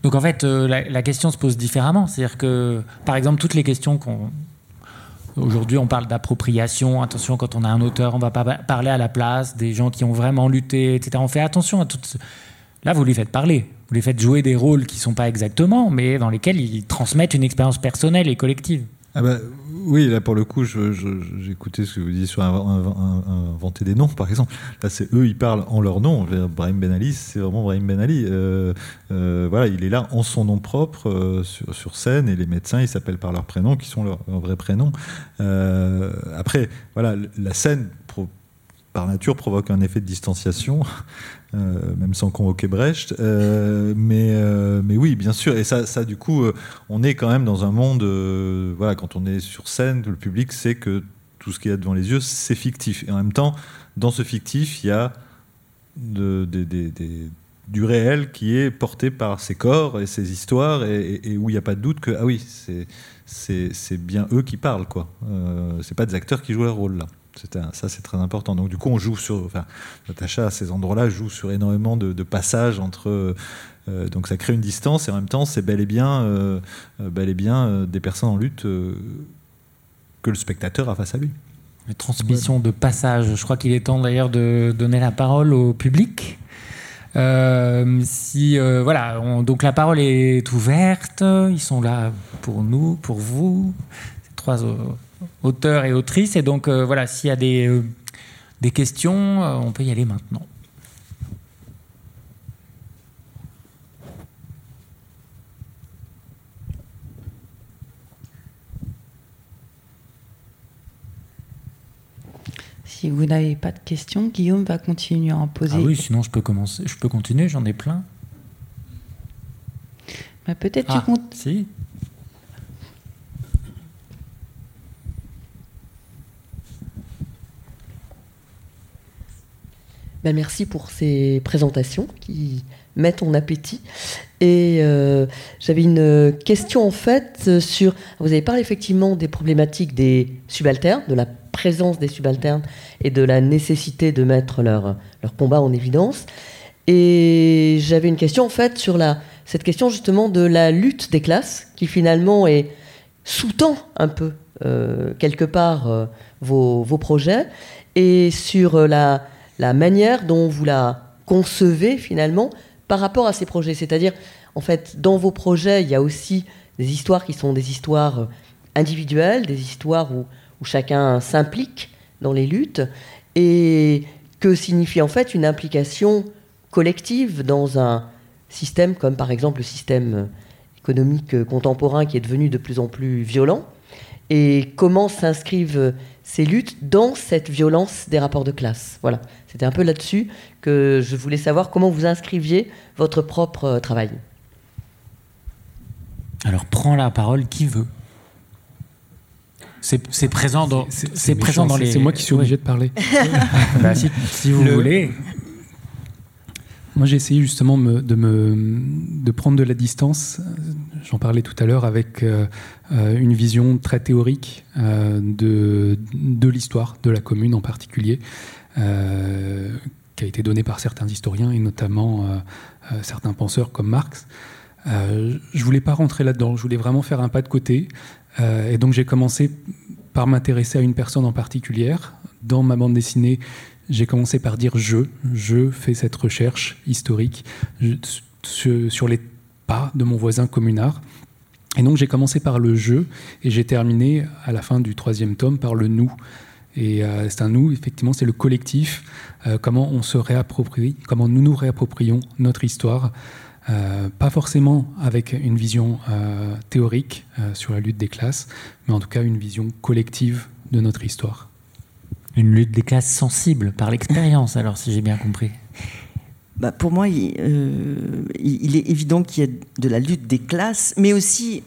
Donc en fait, euh, la, la question se pose différemment. C'est-à-dire que, par exemple, toutes les questions qu'on. Aujourd'hui, on parle d'appropriation. Attention, quand on a un auteur, on va pas parler à la place des gens qui ont vraiment lutté, etc. On fait attention à tout. Là, vous les faites parler. Vous les faites jouer des rôles qui sont pas exactement, mais dans lesquels ils transmettent une expérience personnelle et collective. Ah bah, oui, là pour le coup, j'écoutais ce que vous disiez sur inv- inv- inv- inventer des noms, par exemple. Là, c'est eux, ils parlent en leur nom. Brahim Ben Ali, c'est vraiment Brahim Ben Ali. Euh, euh, voilà, il est là en son nom propre euh, sur, scène, et les médecins, ils s'appellent par leur prénom, qui sont leur, leur vrai prénom. Euh, après, voilà, la scène par nature, provoque un effet de distanciation, même sans convoquer Brecht. mais, mais oui, bien sûr. Et ça, du coup, on est quand même dans un monde, voilà, quand on est sur scène, le public sait que tout ce qu'il y a devant les yeux, c'est fictif. Et en même temps, dans ce fictif, il y a du réel qui est porté par ces corps et ces histoires, et, où il n'y a pas de doute que, ah oui, c'est bien eux qui parlent, quoi. Euh, c'est pas des acteurs qui jouent leur rôle là. Ça, c'est très important. Donc, du coup, on joue sur. Enfin, Natacha, à ces endroits-là, joue sur énormément de, passages entre. Euh, donc, ça crée une distance, et en même temps, c'est bel et bien, euh, bel et bien des personnes en lutte que le spectateur a face à lui. Une transmission de passage. Je crois qu'il est temps d'ailleurs de donner la parole au public. Euh, si euh, voilà, donc la parole est ouverte. Ils sont là pour nous, pour vous, trois auteurs et autrices. Et donc euh, voilà, s'il y a des, des questions, on peut y aller maintenant. Si vous n'avez pas de questions, Guillaume va continuer à en poser. Ah oui, sinon je peux commencer, je peux continuer, j'en ai plein. Peut-être tu ah, comptes. Si. Ben merci pour ces présentations qui mettent en appétit. Et euh, j'avais une question en fait sur. Vous avez parlé effectivement des problématiques des subalternes, de la présence des subalternes et de la nécessité de mettre leur, leur combat en évidence. Et j'avais une question en fait sur la, cette question justement de la lutte des classes qui finalement est sous-tend un peu euh, quelque part euh, vos, vos, projets et sur la, la manière dont vous la concevez finalement par rapport à ces projets. C'est-à-dire, en fait, dans vos projets, il y a aussi des histoires qui sont des histoires individuelles, des histoires où chacun s'implique dans les luttes, et que signifie en fait une implication collective dans un système comme par exemple le système économique contemporain qui est devenu de plus en plus violent, et comment s'inscrivent ces luttes dans cette violence des rapports de classe. Voilà, c'était un peu là-dessus que je voulais savoir comment vous inscriviez votre propre travail. Alors prends la parole qui veut. C'est présent dans, c'est présent dans les. C'est moi qui suis obligé de parler. Bah, si, vous voulez. Moi, j'ai essayé justement de, me, de prendre de la distance. J'en parlais tout à l'heure avec euh, euh, une vision très théorique euh, de, l'histoire de la commune en particulier, qui a été donnée par certains historiens et notamment certains penseurs comme Marx. je voulais pas rentrer là-dedans. Je voulais vraiment faire un pas de côté et donc j'ai commencé par m'intéresser à une personne en particulier. Dans ma bande dessinée, j'ai commencé par dire je. Je fais cette recherche historique sur les pas de mon voisin communard. Et donc j'ai commencé par le je et j'ai terminé à la fin du troisième tome par le nous. Et euh, c'est un nous, effectivement, c'est le collectif, euh, comment on se réapproprie, comment nous nous réapproprions notre histoire euh, pas forcément avec une vision théorique sur la lutte des classes, mais en tout cas une vision collective de notre histoire. Une lutte des classes sensible par l'expérience, alors si j'ai bien compris. Bah pour moi, il, il est évident qu'il y a de la lutte des classes, mais aussi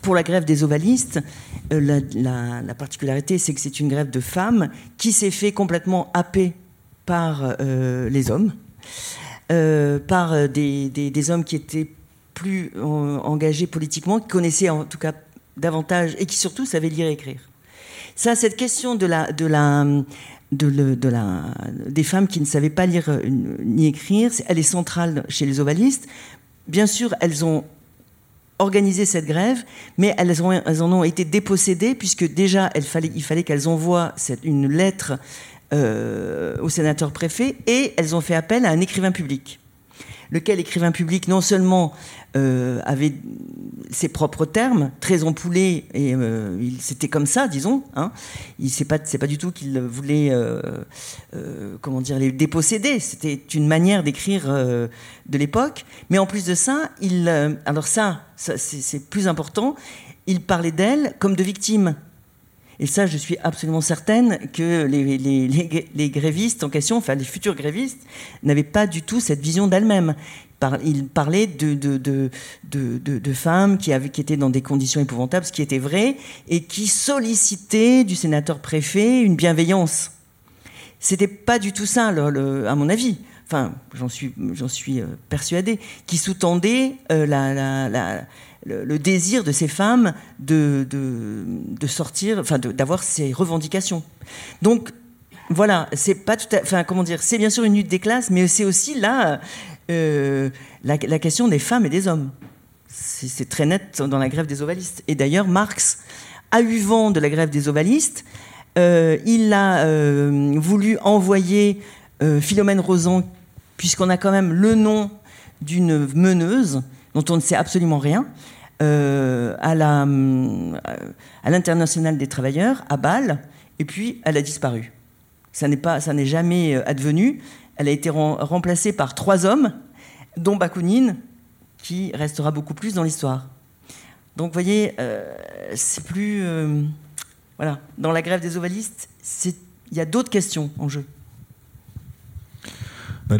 pour la grève des ovalistes, la, la, particularité, c'est que c'est une grève de femmes qui s'est fait complètement happer par les hommes. Euh, par euh, des, hommes qui étaient plus engagés politiquement, qui connaissaient en tout cas davantage et qui surtout savaient lire et écrire. Ça, cette question de la, des femmes qui ne savaient pas lire euh, ni écrire, elle est centrale chez les ovalistes. Bien sûr, elles ont organisé cette grève, mais elles, ont, en ont été dépossédées puisque déjà, il fallait qu'elles envoient une lettre euh, au sénateur préfet et elles ont fait appel à un écrivain public. Lequel écrivain public non seulement euh, avait ses propres termes, très empoulés, et euh, c'était comme ça, disons. Hein. Il c'est pas pas du tout qu'il voulait comment dire les déposséder. C'était une manière d'écrire de l'époque. Mais en plus de ça, alors ça, c'est plus important. Il parlait d'elles comme de victimes Et ça, je suis absolument certaine que les, grévistes en question, enfin les futurs grévistes, n'avaient pas du tout cette vision d'elles-mêmes. Il parlait de, femmes qui, étaient dans des conditions épouvantables, ce qui était vrai, et qui sollicitaient du sénateur-préfet une bienveillance. C'était pas du tout ça, à mon avis. Enfin, j'en suis, j'en suis euh, persuadée, qui sous-tendait euh, la le, désir de ces femmes de, de, sortir, enfin d'avoir ces revendications. Donc voilà, c'est pas tout à, enfin comment dire, c'est bien sûr une lutte des classes, mais c'est aussi là euh, la, question des femmes et des hommes. C'est très net dans la grève des ovalistes. Et d'ailleurs, Marx a eu vent de la grève des ovalistes. Euh, il a euh, voulu envoyer Philomène Rosan, puisqu'on a quand même le nom d'une meneuse dont on ne sait absolument rien, euh, à l'international des travailleurs, à Bâle, et puis elle a disparu. Ça n'est ça n'est jamais euh, advenu. Elle a été remplacée par trois hommes, dont Bakounine, qui restera beaucoup plus dans l'histoire. Donc, vous voyez, euh, c'est plus, voilà, dans la grève des ovalistes, il y a d'autres questions en jeu. Bah,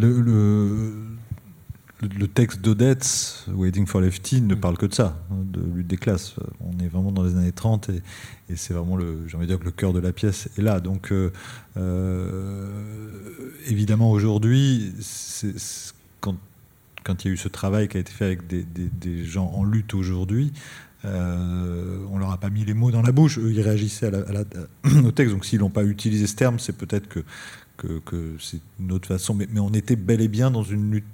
texte d'Odette, Waiting for Lefty, ne parle que de ça, hein, de lutte des classes. On est vraiment dans les années 30 et, c'est vraiment le, j'ai envie de dire que le cœur de la pièce est là. Donc, euh, euh, évidemment, aujourd'hui, quand, quand il y a eu ce travail qui a été fait avec des, des, gens en lutte aujourd'hui, euh, on leur a pas mis les mots dans la bouche. Eux, ils réagissaient à la, au texte. Donc, s'ils n'ont pas utilisé ce terme, c'est peut-être que, que, c'est une autre façon. Mais, mais on était bel et bien dans une lutte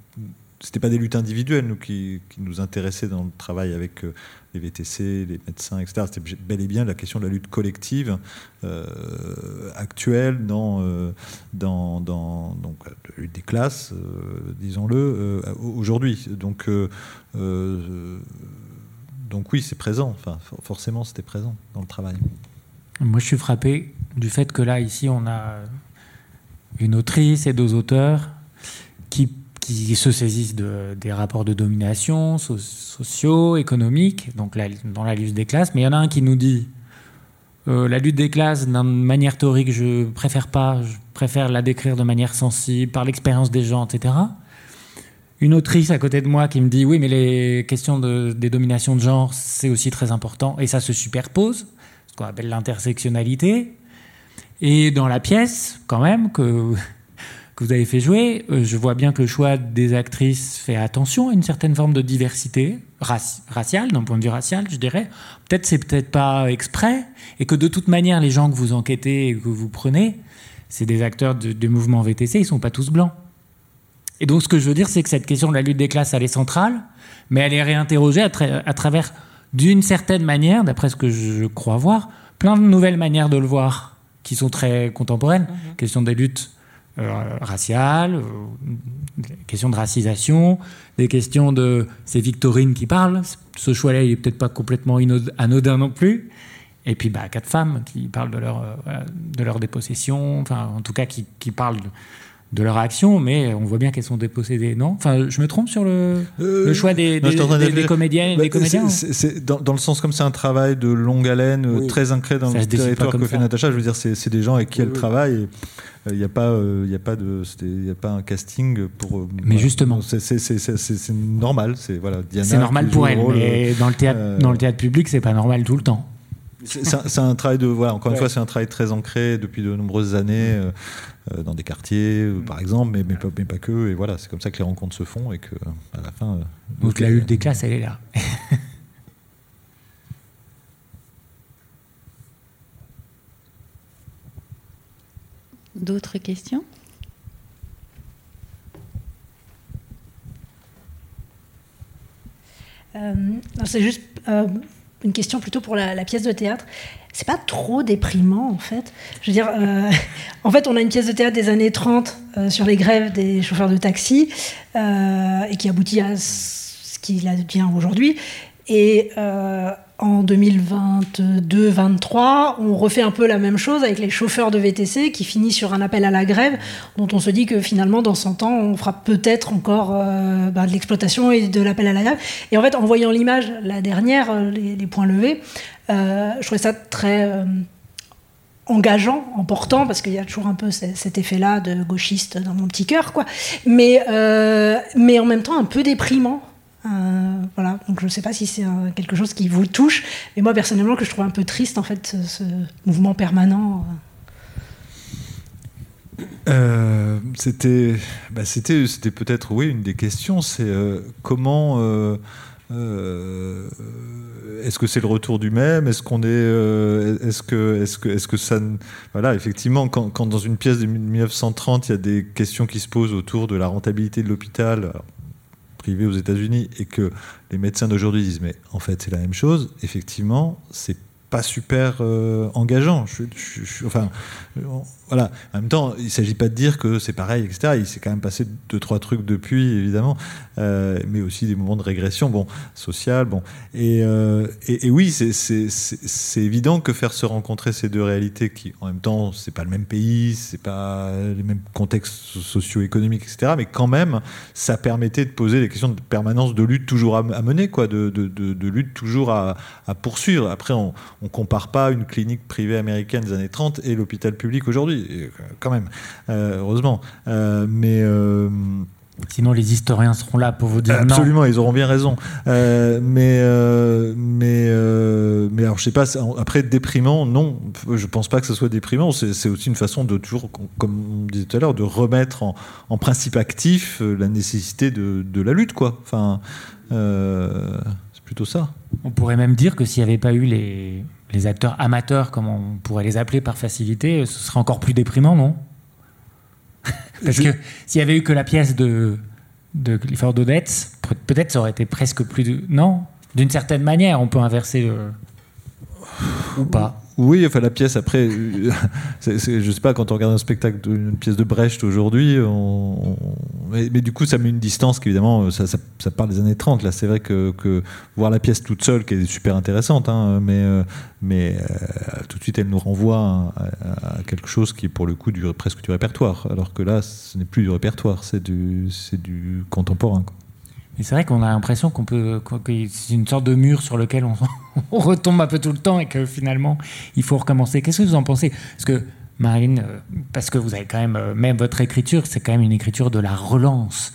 c'était pas des luttes individuelles nous, qui, nous intéressaient dans le travail avec euh, les VTC, les médecins, etc. C'était bel et bien la question de la lutte collective euh, actuelle dans, euh, dans, dans donc, la lutte des classes, disons-le, aujourd'hui. Donc, donc oui, c'est présent. Enfin, forcément, c'était présent dans le travail. Moi, je suis frappé du fait que là, ici, on a une autrice et deux auteurs qui qui se saisissent de, des rapports de domination sociaux, économiques, donc dans la lutte des classes. Mais il y en a un qui nous dit euh, la lutte des classes, d'une manière théorique, je préfère pas, je préfère la décrire de manière sensible, par l'expérience des gens, etc. Une autrice à côté de moi qui me dit oui, mais les questions de, des dominations de genre, c'est aussi très important, et ça se superpose, ce qu'on appelle l'intersectionnalité. Et dans la pièce, quand même, que que vous avez fait jouer, euh, je vois bien que le choix des actrices fait attention à une certaine forme de diversité raciale, d'un point de vue racial, je dirais. Peut-être c'est peut-être pas exprès, et que de toute manière, les gens que vous enquêtez et que vous prenez, c'est des acteurs du mouvement VTC, ils sont pas tous blancs. Et donc, ce que je veux dire, c'est que cette question de la lutte des classes, elle est centrale, mais elle est réinterrogée à, à travers, d'une certaine manière, d'après ce que je crois voir, plein de nouvelles manières de le voir, qui sont très contemporaines. Mm-hmm. Question des luttes raciales, euh, des questions de racisation, des questions de. C'est Victorine qui parle. Ce choix-là, il est peut-être pas complètement anodin non plus. Et puis, bah, quatre femmes qui parlent de leur, euh, de leur dépossession, enfin, en tout cas, qui, parlent leur action, mais on voit bien qu'elles sont dépossédées, non? Enfin, je me trompe sur le, le choix des, des, des, comédiennes et des bah, comédiens C'est dans, dans, le sens comme c'est un travail de longue haleine, très ancré dans le territoire que fait Natacha. Je veux dire, c'est des gens avec qui elle travaille. Il n'y a pas, il a pas de, il a pas un casting pour. Mais justement, c'est normal. C'est voilà. C'est normal pour elle, mais dans le théâtre, dans le théâtre public, c'est pas normal tout le temps. C'est un travail de voilà. Encore une fois, c'est un travail très ancré depuis de nombreuses années. Euh, dans des quartiers, euh, par exemple, mais, mais, pas, mais, pas, que. Et voilà, c'est comme ça que les rencontres se font et que à la fin. Euh, Donc la lutte des classes, elle est là. D'autres questions? C'est juste une question plutôt pour la, la pièce de théâtre c'est pas trop déprimant en fait. Je veux dire, euh, en fait, on a une pièce de théâtre des années 30 euh, sur les grèves des chauffeurs de taxi euh, et qui aboutit à ce qu'il advient aujourd'hui. Et en 2022-23, on refait un peu la même chose avec les chauffeurs de VTC qui finit sur un appel à la grève dont on se dit que finalement dans 100 ans on fera peut-être encore bah, de l'exploitation et de l'appel à la grève. Et en fait en voyant l'image, la dernière, les, points levés, je trouvais ça très euh, engageant, important, parce qu'il y a toujours un peu cet effet-là de gauchiste dans mon petit cœur, quoi. Mais, mais en même temps un peu déprimant. voilà, donc je ne sais pas si c'est quelque chose qui vous touche, mais moi personnellement que je trouve un peu triste en fait ce, mouvement permanent. c'était, bah, c'était, c'était peut-être oui une des questions, c'est comment euh, est-ce que c'est le retour du même? Est-ce qu'on est, euh, est-ce que, est-ce que, est-ce que ça, voilà, effectivement, quand, quand, dans une pièce de 1930, il y a des questions qui se posent autour de la rentabilité de l'hôpital privé aux États-Unis et que les médecins d'aujourd'hui disent mais en fait c'est la même chose, effectivement, c'est pas super euh, engageant. Je, enfin, voilà. En même temps, il ne s'agit pas de dire que c'est pareil, etc. Il s'est quand même passé deux, trois trucs depuis, évidemment, euh, mais aussi des moments de régression, bon, sociale, bon. Et, euh, oui, c'est évident que faire se rencontrer ces deux réalités, qui, en même temps, c'est pas le même pays, c'est pas les mêmes contextes socio-économiques, etc. Mais quand même, ça permettait de poser des questions de permanence de lutte toujours à, mener, quoi, de, lutte toujours à, à poursuivre. Après, on, on compare pas une clinique privée américaine des années 30 et l'hôpital public aujourd'hui quand même, euh, heureusement. Euh, mais. Euh, Sinon, les historiens seront là pour vous dire Absolument, ils auront bien raison. mais, mais, mais alors, je sais pas, après, déprimant, non, je pense pas que ce soit déprimant. C'est aussi une façon de toujours, comme on disait tout à l'heure, de remettre en, principe actif la nécessité de, de, la lutte, quoi. Enfin, c'est plutôt ça. On pourrait même dire que s'il n'y avait pas eu les, les acteurs amateurs, comme on pourrait les appeler par facilité, ce serait encore plus déprimant, non Parce que s'il y avait eu que la pièce de, de Clifford Odets, peut-être ça aurait été presque plus... De... Non? D'une certaine manière, on peut inverser le... Ou pas oui, enfin la pièce après, euh, je sais pas quand on regarde un spectacle d'une pièce de Brecht aujourd'hui, mais, du coup ça met une distance qu'évidemment ça, ça, parle des années 30. Là, c'est vrai que, voir la pièce toute seule, qui est super intéressante, hein, mais, euh, mais euh, tout de suite elle nous renvoie à, quelque chose qui est pour le coup du, presque du répertoire, alors que là ce n'est plus du répertoire, c'est du, du contemporain. Et c'est vrai qu'on a l'impression qu'on peut, c'est une sorte de mur sur lequel on, retombe un peu tout le temps et que finalement il faut recommencer. Qu'est-ce que vous en pensez? Parce que Marine, euh, parce que vous avez quand même, euh, même votre écriture, c'est quand même une écriture de la relance.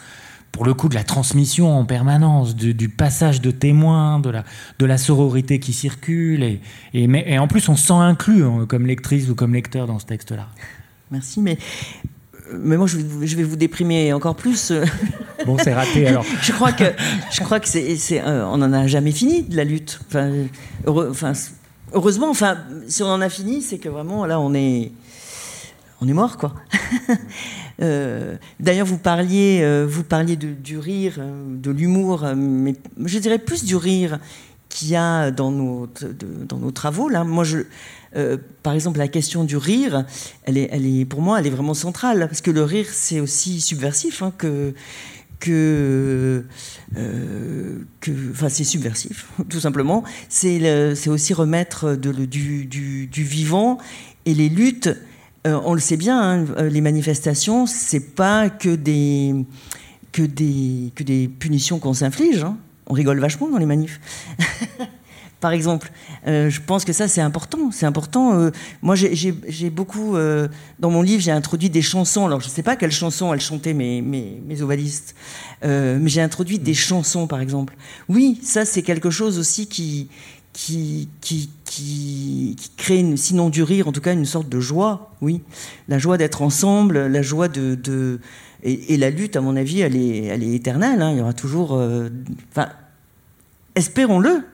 Pour le coup, de la transmission en permanence, du, passage de témoins, de la, de la sororité qui circule. Et, et, et en plus, on se sent inclus hein, comme lectrice ou comme lecteur dans ce texte-là. Merci, mais mais moi, je vais, vous déprimer encore plus. Bon, c'est raté alors. je crois que, je crois que c'est, euh, on n'en a jamais fini de la lutte. Enfin, enfin, heureusement, enfin, si on en a fini, c'est que vraiment, là, on est, on est mort, quoi. Euh, d'ailleurs, vous parliez, euh, vous parliez de, du rire, de l'humour, mais je dirais plus du rire qu'il y a dans nos, dans nos travaux. Là, moi, je euh, par exemple, la question du rire, elle est, elle est, pour moi, elle est vraiment centrale, parce que le rire, c'est aussi subversif hein, que que, euh, que enfin, c'est subversif, tout simplement. C'est aussi remettre du, du, vivant et les luttes. Euh, on le sait bien, hein, les manifestations, c'est pas que des que des que des punitions qu'on s'inflige. Hein. On rigole vachement dans les manifs. par exemple. Euh, je pense que ça, c'est important. C'est important. Euh, moi, j'ai beaucoup. Euh, dans mon livre, j'ai introduit des chansons. Alors, je ne sais pas quelles chansons elles chantaient mes, mes, ovalistes, mais j'ai introduit des chansons, par exemple. Oui, ça, c'est quelque chose aussi qui, qui, qui, qui, crée, sinon du rire, en tout cas, une sorte de joie. Oui, la joie d'être ensemble, la joie de. de et, la lutte, à mon avis, elle est, elle est éternelle. Hein. Il y aura toujours. Espérons-le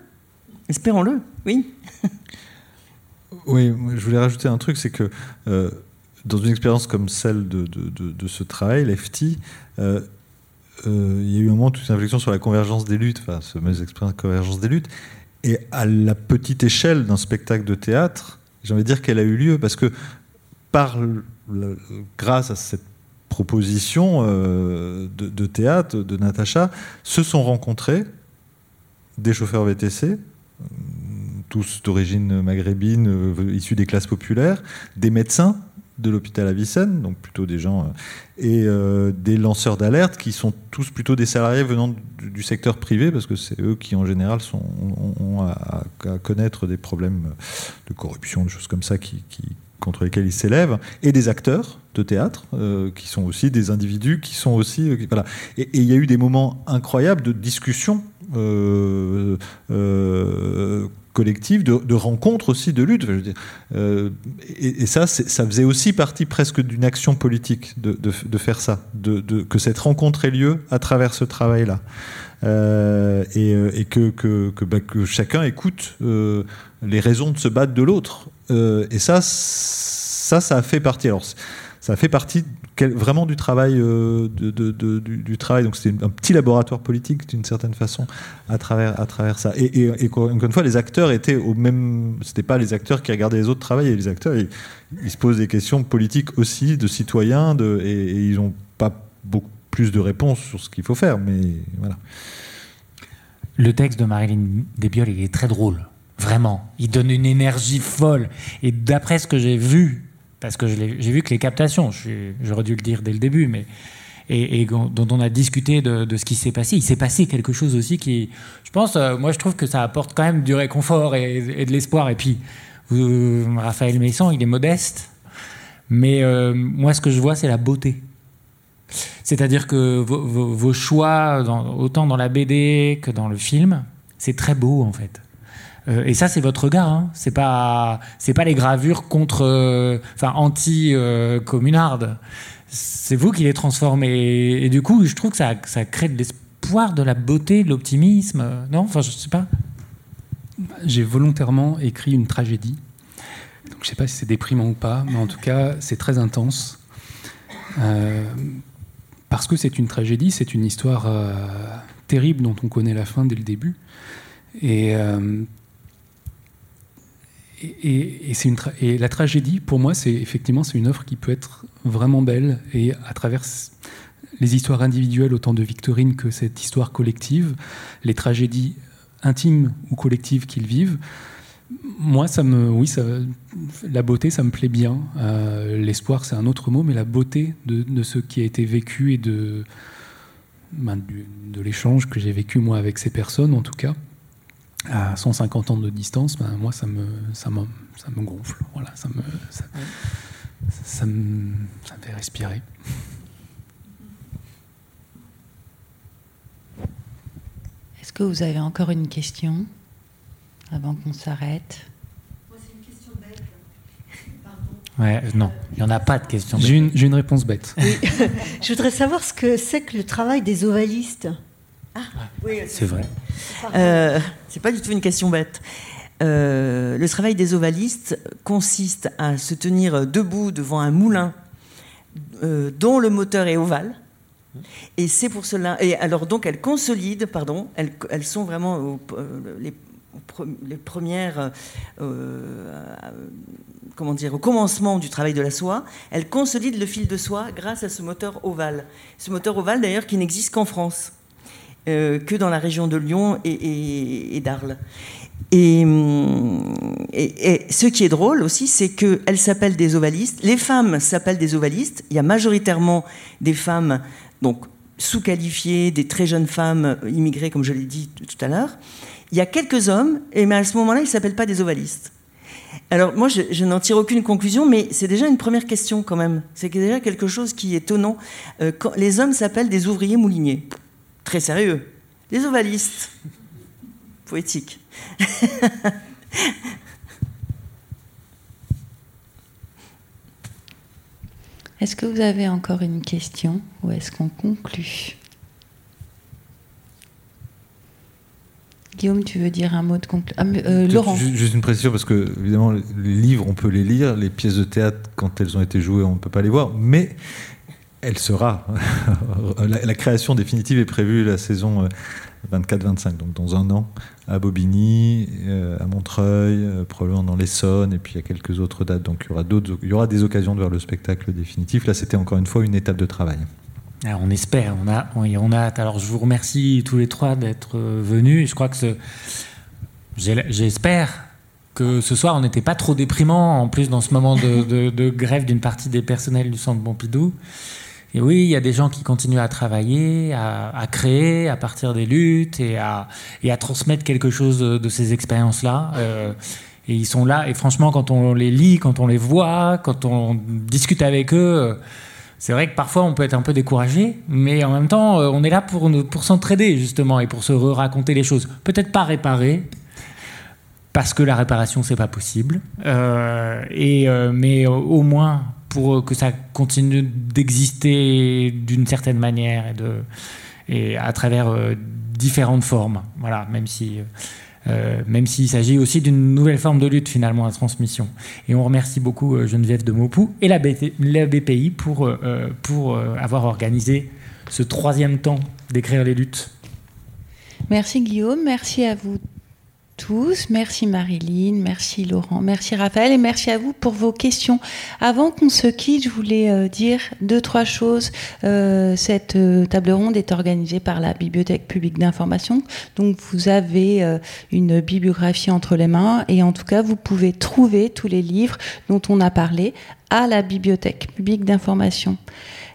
Espérons-le, oui. oui, je voulais rajouter un truc, c'est que euh, dans une expérience comme celle de, ce travail, l'FT, euh, euh, il y a eu un moment toute une réflexion sur la convergence des luttes, enfin, ce fameuse expérience de convergence des luttes, et à la petite échelle d'un spectacle de théâtre, j'ai envie de dire qu'elle a eu lieu, parce que par grâce à cette proposition de, de, théâtre de Natacha, se sont rencontrés des chauffeurs VTC, tous d'origine maghrébine, euh, issus des classes populaires, des médecins de l'hôpital Avicenne, donc plutôt des gens, euh, et euh, des lanceurs d'alerte qui sont tous plutôt des salariés venant du, secteur privé, parce que c'est eux qui en général sont, ont, à, connaître des problèmes de corruption, des choses comme ça qui, contre lesquels ils s'élèvent, et des acteurs de théâtre, qui sont aussi des individus, qui sont aussi... Voilà. Et il y a eu des moments incroyables de discussion collective, de, rencontres aussi, de lutte. Dire. et, ça, ça faisait aussi partie presque d'une action politique de, de faire ça, de, que cette rencontre ait lieu à travers ce travail-là. et, et, que, que, que, bah, chacun écoute les raisons de se battre de l'autre. et ça, ça, ça a fait partie. Alors, ça fait partie vraiment du travail, euh, du, travail. Donc c'était un petit laboratoire politique d'une certaine façon à travers, à travers ça. Et, encore une fois, les acteurs étaient au même. C'était pas les acteurs qui regardaient les autres travailler. Les acteurs, ils, se posent des questions politiques aussi, de citoyens, et, ils n'ont pas beaucoup plus de réponses sur ce qu'il faut faire. Mais voilà. Le texte de Marilyn Desbiol, il est très drôle. Vraiment. Il donne une énergie folle. Et d'après ce que j'ai vu parce que j'ai vu que les captations, j'aurais dû le dire dès le début, mais et, dont on a discuté de, ce qui s'est passé, il s'est passé quelque chose aussi qui, je pense, euh, moi je trouve que ça apporte quand même du réconfort et, de l'espoir. Et puis, Raphaël Messon, il est modeste, mais euh, moi ce que je vois, c'est la beauté. C'est-à-dire que vos, choix, autant dans la BD que dans le film, c'est très beau en fait. Euh, et ça, c'est votre regard. Hein. C'est pas, c'est pas les gravures contre, euh, enfin anti euh, communardes. C'est vous qui les transformez. Et, du coup, je trouve que ça, ça crée de l'espoir, de la beauté, de l'optimisme. Non, enfin, je sais pas. J'ai volontairement écrit une tragédie. Donc, je sais pas si c'est déprimant ou pas, mais en tout cas, c'est très intense. parce que c'est une tragédie, c'est une histoire terrible dont on connaît la fin dès le début. Et et, la tragédie, pour moi, c'est effectivement c'est une œuvre qui peut être vraiment belle et à travers les histoires individuelles autant de Victorine que cette histoire collective, les tragédies intimes ou collectives qu'ils vivent. Moi, ça me, oui, ça, la beauté, ça me plaît bien. Euh, l'espoir, c'est un autre mot, mais la beauté de, ce qui a été vécu et ben, de l'échange que j'ai vécu moi avec ces personnes, en tout cas à 150 ans de distance, ben, moi, ça me, ça, me, ça me gonfle. Voilà, ça me, ça, me, ça me fait respirer. Est-ce que vous avez encore une question avant qu'on s'arrête? Moi, c'est une question bête. Ouais, non, il n'y en a pas de question. J'ai une, une, réponse bête. Je voudrais savoir ce que c'est que le travail des ovalistes. Ah, oui, c'est vrai. Euh, c'est pas du tout une question bête. Euh, le travail des ovalistes consiste à se tenir debout devant un moulin euh, dont le moteur est ovale. Et c'est pour cela. Et alors donc elles consolident, pardon, elles, elles sont vraiment les, les, premières, comment dire, au commencement du travail de la soie. Elles consolident le fil de soie grâce à ce moteur ovale. Ce moteur ovale d'ailleurs qui n'existe qu'en France. Euh, que dans la région de Lyon et, d'Arles. Et, et, ce qui est drôle aussi, c'est qu'elles s'appellent des ovalistes. Les femmes s'appellent des ovalistes. Il y a majoritairement des femmes donc sous-qualifiées, des très jeunes femmes immigrées, comme je l'ai dit tout à l'heure. Il y a quelques hommes, et mais à ce moment-là, ils ne s'appellent pas des ovalistes. Alors moi, je, n'en tire aucune conclusion, mais c'est déjà une première question quand même. C'est déjà quelque chose qui est étonnant. Euh, les hommes s'appellent des ouvriers mouliniers très sérieux. Les ovalistes. Poétique. Est-ce que vous avez encore une question ou est-ce qu'on conclut? Guillaume, tu veux dire un mot de conclusion ah, euh, Laurent. Juste une précision, parce que évidemment, les livres, on peut les lire, les pièces de théâtre, quand elles ont été jouées, on ne peut pas les voir, mais elle sera. la, création définitive est prévue la saison 24-25, euh, donc dans un an, à Bobigny, euh, à Montreuil, euh, probablement dans l'Essonne, et puis a quelques autres dates. Donc il y aura, des occasions de voir le spectacle définitif. Là, c'était encore une fois une étape de travail. Ah, on espère, on a, on, a hâte. Alors je vous remercie tous les trois d'être venus. Je crois que ce, j'espère que ce soir on n'était pas trop déprimant, en plus dans ce moment de, de grève d'une partie des personnels du Centre Pompidou. Et oui, il y a des gens qui continuent à travailler, à, créer à partir des luttes et à, et à transmettre quelque chose de, ces expériences-là. Euh, Et ils sont là, et franchement, quand on les lit, quand on les voit, quand on discute avec eux, c'est vrai que parfois on peut être un peu découragé, mais en même temps, on est là pour, s'entraider justement et pour se raconter les choses. Peut-être pas réparer, parce que la réparation c'est pas possible, euh, et, euh, mais au moins pour que ça continue d'exister d'une certaine manière et, à travers euh, différentes formes. Voilà, même si. même s'il s'agit aussi d'une nouvelle forme de lutte finalement à transmission. Et on remercie beaucoup Geneviève de Maupou et la, la BPI pour, pour avoir organisé ce troisième temps d'écrire les luttes. Merci Guillaume, merci à vous tous. Merci Marilyn, merci Laurent, merci Raphaël et merci à vous pour vos questions. Avant qu'on se quitte, je voulais euh, dire deux, trois choses. Euh, cette euh, table ronde est organisée par la Bibliothèque publique d'information. Donc vous avez une bibliographie entre les mains et en tout cas vous pouvez trouver tous les livres dont on a parlé à la Bibliothèque publique d'information.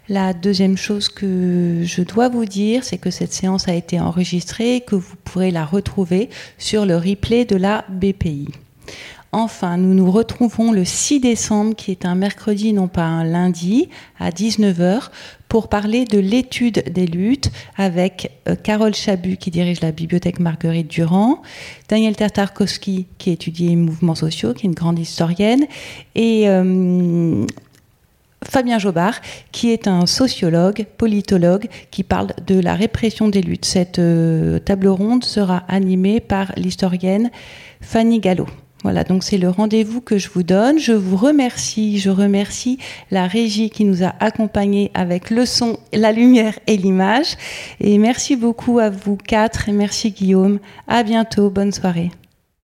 La deuxième chose que je dois vous dire, c'est que cette séance a été enregistrée et que vous pourrez la retrouver sur le replay de la BPI. Enfin, nous nous retrouvons le 6 décembre, qui est un mercredi, non pas un lundi, à 19h, pour parler de l'étude des luttes avec euh, Carole Chabu, qui dirige la bibliothèque Marguerite Durand, Daniel Tartarkowski, qui étudie les mouvements sociaux, qui est une grande historienne, et euh, Fabien Jobard, qui est un sociologue, politologue, qui parle de la répression des luttes. Cette euh, table ronde sera animée par l'historienne Fanny Gallo. Voilà, donc c'est le rendez-vous que je vous donne. Je vous remercie, je remercie la régie qui nous a accompagnés avec le son, la lumière et l'image. Et merci beaucoup à vous quatre et merci Guillaume. À bientôt, bonne soirée.